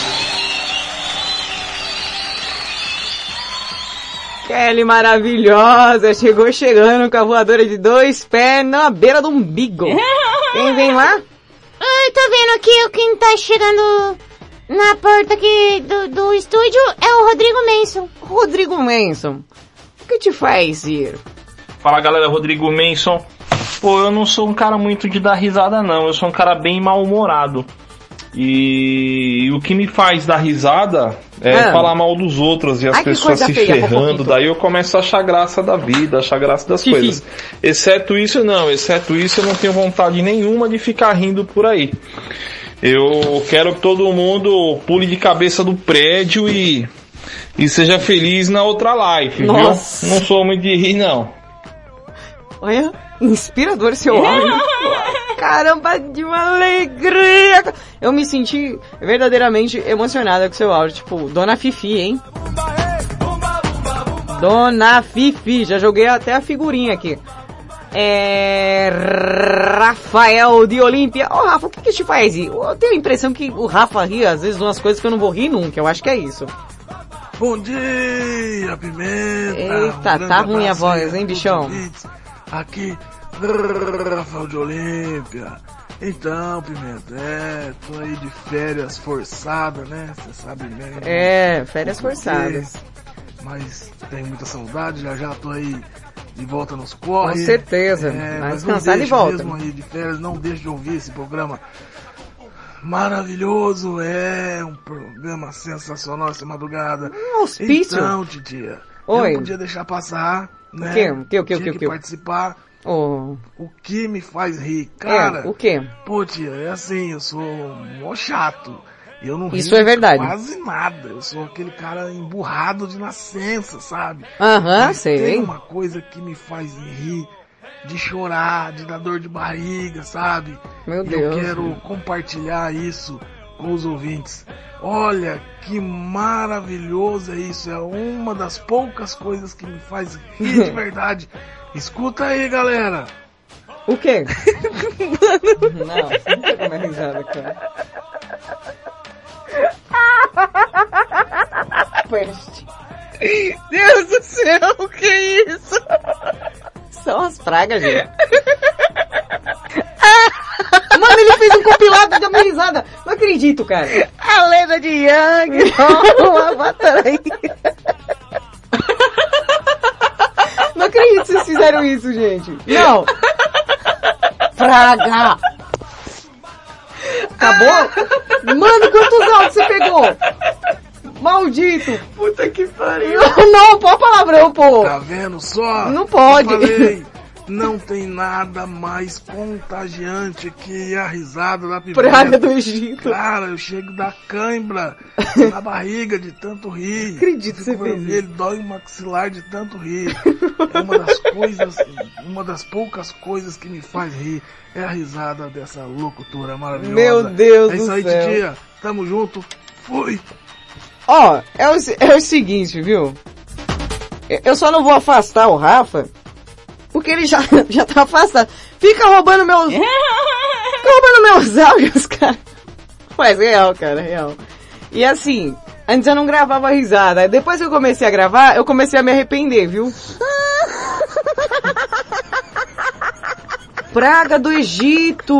Kelly maravilhosa, chegou chegando com a voadora de dois pés na beira do umbigo. *laughs* Quem vem lá? Ai, tô vendo aqui o quem tá chegando na porta aqui do, do estúdio é o Rodrigo Manson. Rodrigo Manson. O que te faz ir? Fala galera, Rodrigo Manson. Pô, eu não sou um cara muito de dar risada, não. Eu sou um cara bem mal-humorado. E o que me faz dar risada é Ah. falar mal dos outros e as Ai, pessoas se feia, ferrando. Daí eu começo a achar graça da vida, achar graça das coisas. Exceto isso, não. Exceto isso, eu não tenho vontade nenhuma de ficar rindo por aí. Eu quero que todo mundo pule de cabeça do prédio e, e seja feliz na outra life, Nossa. viu? Não sou muito de rir, não. Olha, inspirador seu *laughs* áudio. Caramba, de uma alegria. Eu me senti verdadeiramente emocionada com seu áudio. Tipo, Dona Fifi, hein? Dona Fifi, já joguei até a figurinha aqui. É... Rafael de Olímpia. Ô Rafa, o que que te faz rir? Eu tenho a impressão que o Rafa ri às vezes umas coisas que eu não vou rir nunca. Eu acho que é isso. Bom dia, Pimenta! Eita, Um tá ruim a voz, hein, bichão? Aqui, Rafael de Olímpia. Então, Pimenta, é, tô aí de férias forçadas, né? Você sabe bem. É, férias forçadas. Mas tenho muita saudade, já já tô aí de volta nos corre. Com certeza, É, mas de deixe volta. mesmo aí de férias, não deixe de ouvir esse programa maravilhoso, é um programa sensacional essa madrugada. Um auspício. Então, titia, Oi. eu não podia deixar passar, né? O quê? O quê? O quê? O Tinha quê? O que quê? participar. Oh. O que me faz rir, cara? É, o quê? Pô, tia, é assim, eu sou mó chato. Eu não rio Isso é verdade. quase nada. Eu sou aquele cara emburrado de nascença, sabe? Aham, Mas sei. Tem uma coisa que me faz rir, de chorar, de dar dor de barriga, sabe? Meu E Deus. Eu quero compartilhar isso com os ouvintes. Olha que maravilhoso é isso. É uma das poucas coisas que me faz rir de *laughs* verdade. Escuta aí, galera. O quê? *laughs* não, você não tem como é risada, cara. Peste. Deus do céu, o que é isso? São as pragas, gente. *laughs* Mano, ele fez um compilado da minha risada. Não acredito, cara. A lenda de Yang. *laughs* o Avatar aí. Não acredito que vocês fizeram isso, gente. Não. Praga. Acabou? Mano, quantos áudios você pegou? Maldito. Puta que pariu. Não, não, pô palavrão, pô. Tá vendo só? Não pode. Não tem nada mais contagiante que a risada da pimenta. Praga do Egito. Cara, eu chego da cãibra *laughs* na barriga de tanto rir. Acredito que você Fico fez vermelho, dói o maxilar de tanto rir. *laughs* É uma das coisas, uma das poucas coisas que me faz rir. É a risada dessa locutora maravilhosa. Meu Deus É isso aí, céu. titia. Tamo junto. Fui. Ó, é o, se- é o seguinte, viu? Eu só não vou afastar o Rafa, porque ele já, *laughs* já tá afastado. Fica roubando meus... *laughs* Fica roubando meus *laughs* áudios, cara. Mas real, cara, real. E assim, antes eu não gravava risada. Depois que eu comecei a gravar, eu comecei a me arrepender, viu? Praga do Egito!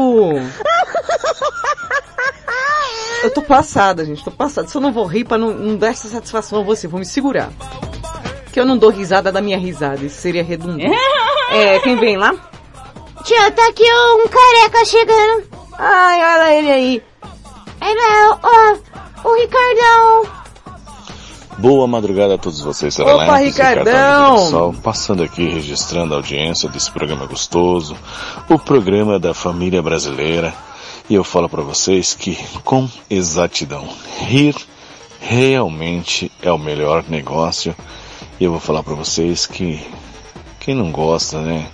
Eu tô passada, gente, tô passada. Se eu não vou rir pra não, não dar essa satisfação a você, vou me segurar. Que eu não dou risada da minha risada, isso seria redundante. É, quem vem lá? Tia, tá aqui um careca chegando. Ai, olha ele aí. Ele é o, ó, o Ricardão. Boa madrugada a todos vocês, Opa, Serelepe, Ricardão! Sol, passando aqui registrando a audiência desse programa gostoso, o programa da família brasileira. E eu falo para vocês que, com exatidão, rir realmente é o melhor negócio. E eu vou falar para vocês que quem não gosta, né,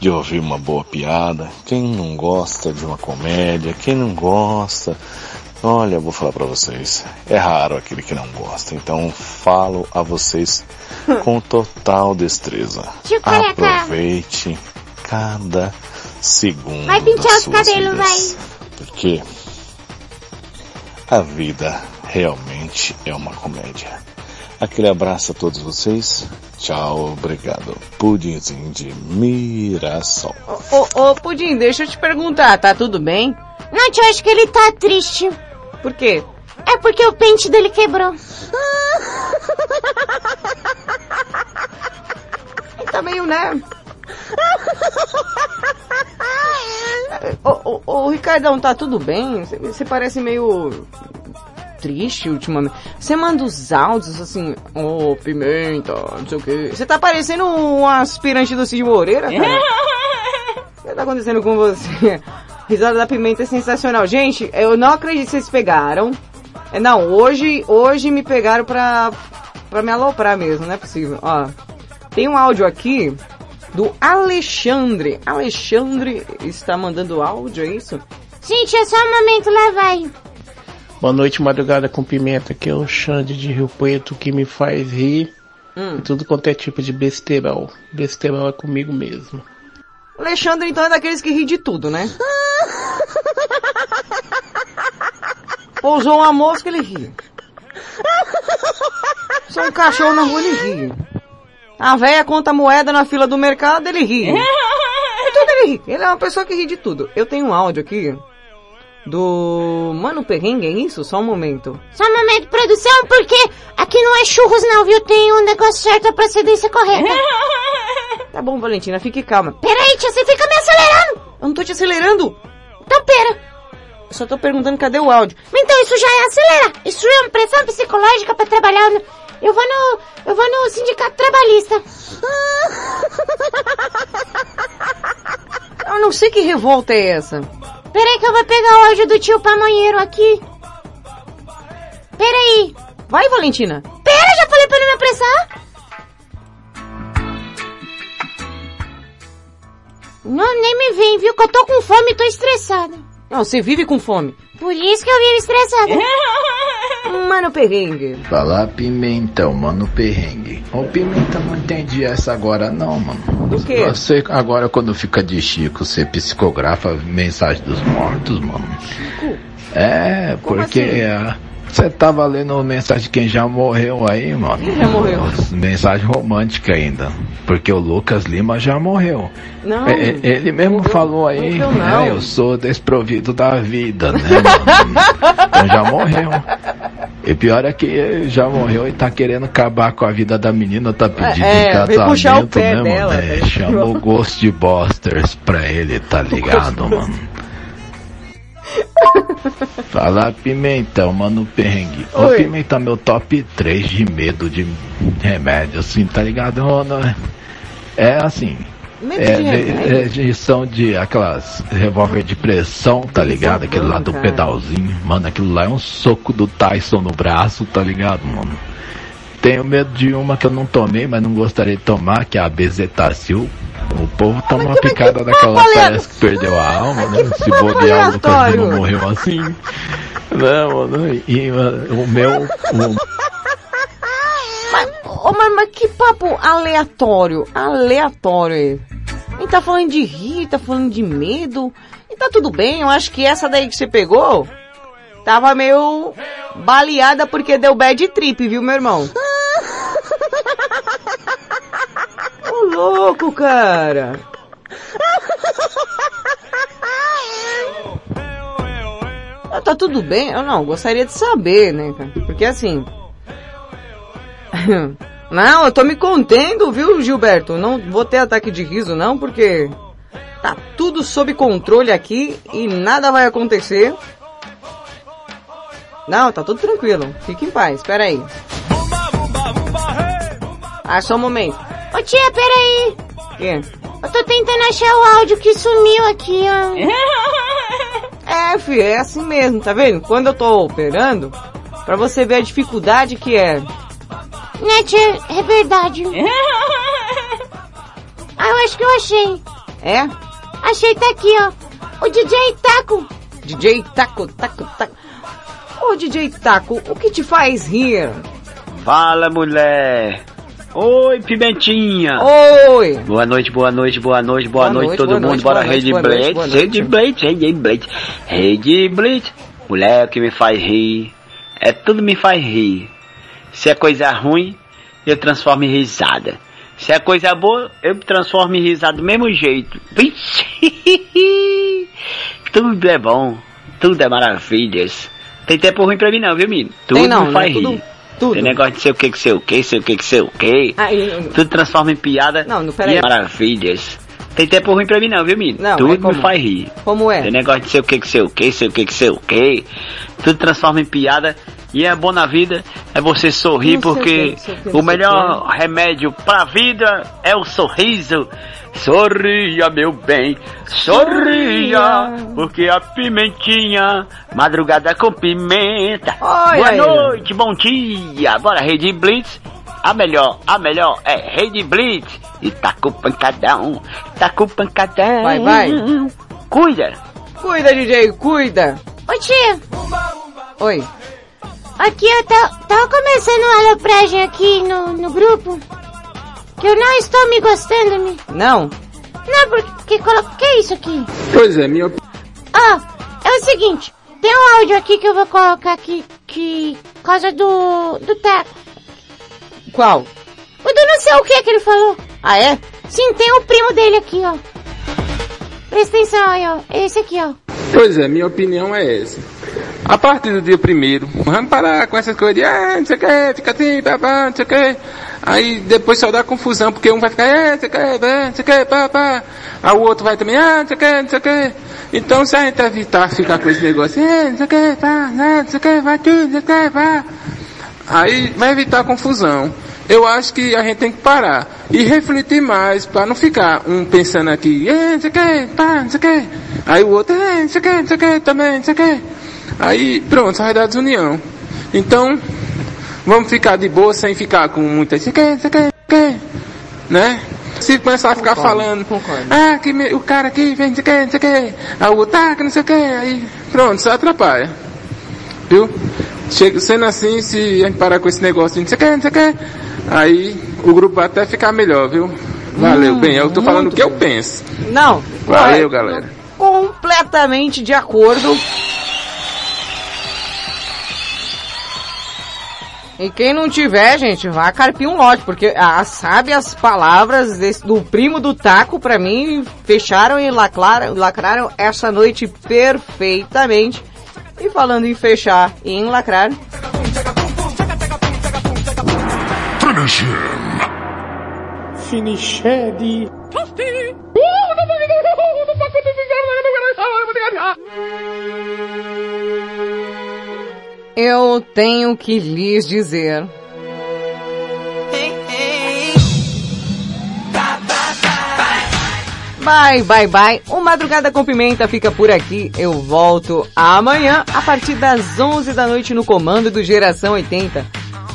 de ouvir uma boa piada, quem não gosta de uma comédia, quem não gosta? Olha, vou falar pra vocês, é raro aquele que não gosta, então falo a vocês com total destreza. Aproveite cada segundo Vai pintar das os suas cabelos, vidas, porque a vida realmente é uma comédia. Aquele abraço a todos vocês. Tchau, obrigado. Pudimzinho de Mirassol. Ô, ô, Pudim, deixa eu te perguntar, tá tudo bem? Não, tio, acho que ele tá triste. Por quê? É porque o pente dele quebrou. Ele tá meio, né? Ô, ô, ô, Ricardão, tá tudo bem? Você parece meio triste ultimamente. Você manda os áudios assim, ô, pimenta, não sei o quê. Você tá parecendo um aspirante do Cid Moreira, cara. *laughs* O que tá acontecendo com você? Risada da pimenta é sensacional. Gente, eu não acredito que vocês pegaram. É, não, hoje, hoje me pegaram pra, pra me aloprar mesmo, não é possível. Ó, tem um áudio aqui do Alexandre. Alexandre está mandando áudio, é isso? Gente, é só um momento, lá vai. Boa noite, madrugada com pimenta. Aqui é o Xande de Rio Preto que me faz rir. Hum. E tudo quanto é tipo de besterol. Besterol é comigo mesmo. Alexandre, então, é daqueles que ri de tudo, né? *laughs* Pousou uma mosca, ele ri. Só um cachorro na rua, ele ri. A véia conta moeda na fila do mercado, ele ri. De *laughs* tudo ele ri. Ele é uma pessoa que ri de tudo. Eu tenho um áudio aqui do Mano Perrengue, é isso? Só um momento. Só um momento, produção, porque aqui não é churros não, viu? Tem um negócio certo, a procedência correta. *laughs* Tá bom, Valentina, fique calma. Peraí, tia, você fica me acelerando. Eu não tô te acelerando. Então, pera. Eu só tô perguntando cadê o áudio. Então, isso já é acelerar. Isso é uma pressão psicológica pra trabalhar no... Eu vou no... Eu vou no sindicato trabalhista. *laughs* Eu não sei que revolta é essa. Peraí que eu vou pegar o áudio do tio pamonheiro aqui. Peraí. Vai, Valentina. Pera, já falei pra ele me apressar. Não, nem me vem, viu? Que eu tô com fome e tô estressada. Não, você vive com fome. Por isso que eu vivo estressada. Mano Perrengue. Fala pimentão, mano perrengue. Ô pimenta, não entendi essa agora não, mano. Do quê? Você agora quando fica de Chico, você psicografa mensagem dos mortos, mano. É, Como porque assim? é, você tava lendo mensagem de quem já morreu aí, mano. Quem já morreu? Mensagem romântica ainda. Porque o Lucas Lima já morreu. Não. É, é, ele mesmo falou aí, morreu não. é, eu sou desprovido da vida, né, mano? *laughs* então já morreu. E pior é que ele já morreu e tá querendo acabar com a vida da menina, tá pedindo É, o casamento, né, dela, mano? É, velho. chamou Ghostbusters pra ele, tá *laughs* ligado, mano? Fala pimentão, mano perrengue. Ô Oi. pimenta, meu top 3 de medo de remédio, assim, tá ligado, mano? É assim. Medo É, de remédio? é injeção de aquelas revólver de pressão, tá ligado? Aquele lá do cara. pedalzinho. Mano, aquilo lá é um soco do Tyson no braço, tá ligado, mano? Tenho medo de uma que eu não tomei, mas não gostaria de tomar, que é a Bezetacil. O povo toma uma picada daquela, parece que perdeu a alma, né? Se papo bobear, o Lucas. Lima morreu assim. Não, mano, e mano, o meu... o- Ô, mas, mas que papo aleatório. Aleatório aí. Ele tá falando de rir, tá falando de medo. E tá tudo bem, eu acho que essa daí que você pegou tava meio baleada porque deu bad trip, viu, meu irmão? *laughs* Ô louco, cara. Ah, Tá tudo bem? Eu não, gostaria de saber, né, cara? Porque assim. *laughs* Não, eu tô me contendo, viu, Gilberto? Não vou ter ataque de riso, não, porque tá tudo sob controle aqui e nada vai acontecer. Não, tá tudo tranquilo. Fique em paz, espera aí. Ah, só um momento. Ô tia, peraí. Quê? Eu tô tentando achar o áudio que sumiu aqui, ó. *laughs* É, filho, é assim mesmo, tá vendo? Quando eu tô operando, pra você ver a dificuldade que é. Né, tia? É verdade. *laughs* ah, eu acho que eu achei. É? Achei, tá aqui, ó. O DJ Taco. DJ Taco, Taco, Taco. Ô DJ Taco, o que te faz rir? Fala, mulher. Oi, Pimentinha. Oi. Boa noite, boa noite, boa noite, boa, Boa noite, noite, todo boa mundo. noite, Bora Rede Blitz. Rede Blitz, Rede Blitz, Rede Blitz. Mulher que me faz rir. É tudo me faz rir. Se é coisa ruim, eu transformo em risada. Se é coisa boa, eu transformo em risada do mesmo jeito. *laughs* Tudo é bom, tudo é maravilhas. Tem tempo ruim pra mim não, viu, menino? Tudo Tem não, né? faz Tudo- rir. tudo. Tem negócio de sei o que, que sei o que, sei o que, que sei o que. Ah, e- Tudo transforma em piada Não, não, e peraí. é maravilhas. Tem tempo ruim pra mim não, viu, menino? Não, Tudo é me faz rir. Como é? Tem negócio de sei o que, que sei o que, sei o que, que sei o que. Tudo transforma em piada. E é bom na vida é você sorrir, porque sei o melhor remédio pra vida é o sorriso. Sorria, meu bem, sorria, porque a pimentinha, madrugada com pimenta. Olha Boa aí. noite, bom dia. Bora, Rede Blitz. A melhor, a melhor é Rede Blitz. E tá com pancadão, tá com pancadão. Vai, vai. Cuida. Cuida, DJ, cuida. Ô tia, Oi. Aqui eu tá, tá começando uma alopragem aqui no, no grupo. Que eu não estou me gostando, me. Não? Não, porque colo... que é isso aqui? Pois é, minha Ah, é o seguinte, tem um áudio aqui que eu vou colocar aqui, que... Por causa do... do taco. Qual? O do não sei o que que ele falou. Ah, é? Sim, tem o primo dele aqui, ó. Presta atenção aí, ó. Esse aqui, ó. Pois é, minha opinião é essa. A partir do dia primeiro, vamos parar com essas coisas de, ah, não sei o que, fica assim, babá, não sei o que. Aí depois só dá confusão, porque um vai ficar, ah, não sei o que, ah, não sei o que, pá. Aí o outro vai também, ah, não sei o que, não sei o que. Então se a gente evitar ficar com esse negócio, ah, não sei o que, pá, não sei o que, vai tudo, não sei o que, pá. Aí vai evitar confusão. Eu acho que a gente tem que parar e refletir mais para não ficar um pensando aqui, "Eh, não sei o que, pá, não sei o que. Aí o outro, "Eh, não sei o que, não sei o que, também, não sei o que. Aí pronto, só vai dar desunião. Então, vamos ficar de boa sem ficar com muita, não sei o que, não sei o que, não sei o que, né? Se começar a ficar Concordo, falando, concordo. ah, que me- o cara aqui vem, não sei o que, não sei o que, aí o ah, que não sei o que, aí pronto, só atrapalha. Viu? Chega, sendo assim, se a gente parar com esse negócio de não sei o que, não sei o que, aí o grupo vai até ficar melhor, viu? Valeu, Hum, bem, eu tô falando o que eu penso. Não. Valeu, galera. Completamente de acordo. E quem não tiver, gente, vai carpir um lote, porque ah, sabe as palavras desse- do primo do taco pra mim fecharam e lacraram, lacraram essa noite perfeitamente. E falando em fechar e em lacrar, Finish him. *laughs* Finiched. Eu tenho que lhes dizer. Bye, bye, bye. O Madrugada com Pimenta fica por aqui. Eu volto amanhã a partir das 11 da noite no comando do Geração 80.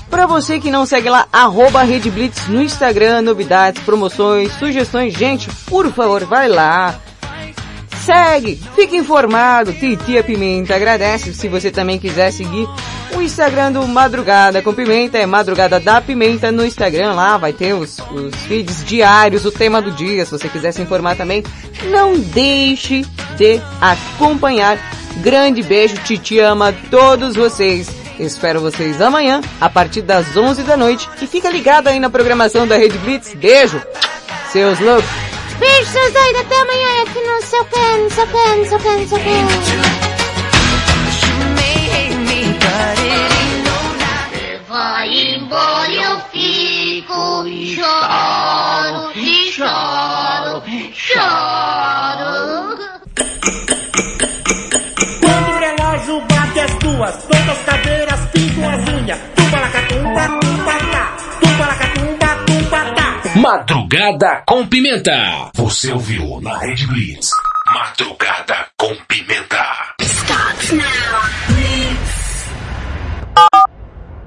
Pra você que não segue lá, arroba Rede Blitz no Instagram, novidades, promoções, sugestões. Gente, por favor, vai lá. Segue, fique informado. Titia Pimenta agradece. Se você também quiser seguir o Instagram do Madrugada com Pimenta, é Madrugada da Pimenta no Instagram. Lá vai ter os, os feeds diários, o tema do dia. Se você quiser se informar também, não deixe de acompanhar. Grande beijo, Titi ama todos vocês. Espero vocês amanhã, a partir das 11 da noite. E fica ligado aí na programação da Rede Blitz. Beijo, seus loucos. Beijo, seus doidos. Até amanhã aqui no seu pé, no seu pé, no seu pé, no seu pé. Vai embora, eu fico e choro, e choro, choro. Quando o relógio bate as duas, todas as cadeiras pintam as unhas. Tumbalacatumba, tumbatá. Madrugada com Pimenta. Você ouviu na Red Blitz. Madrugada com Pimenta. Stop now.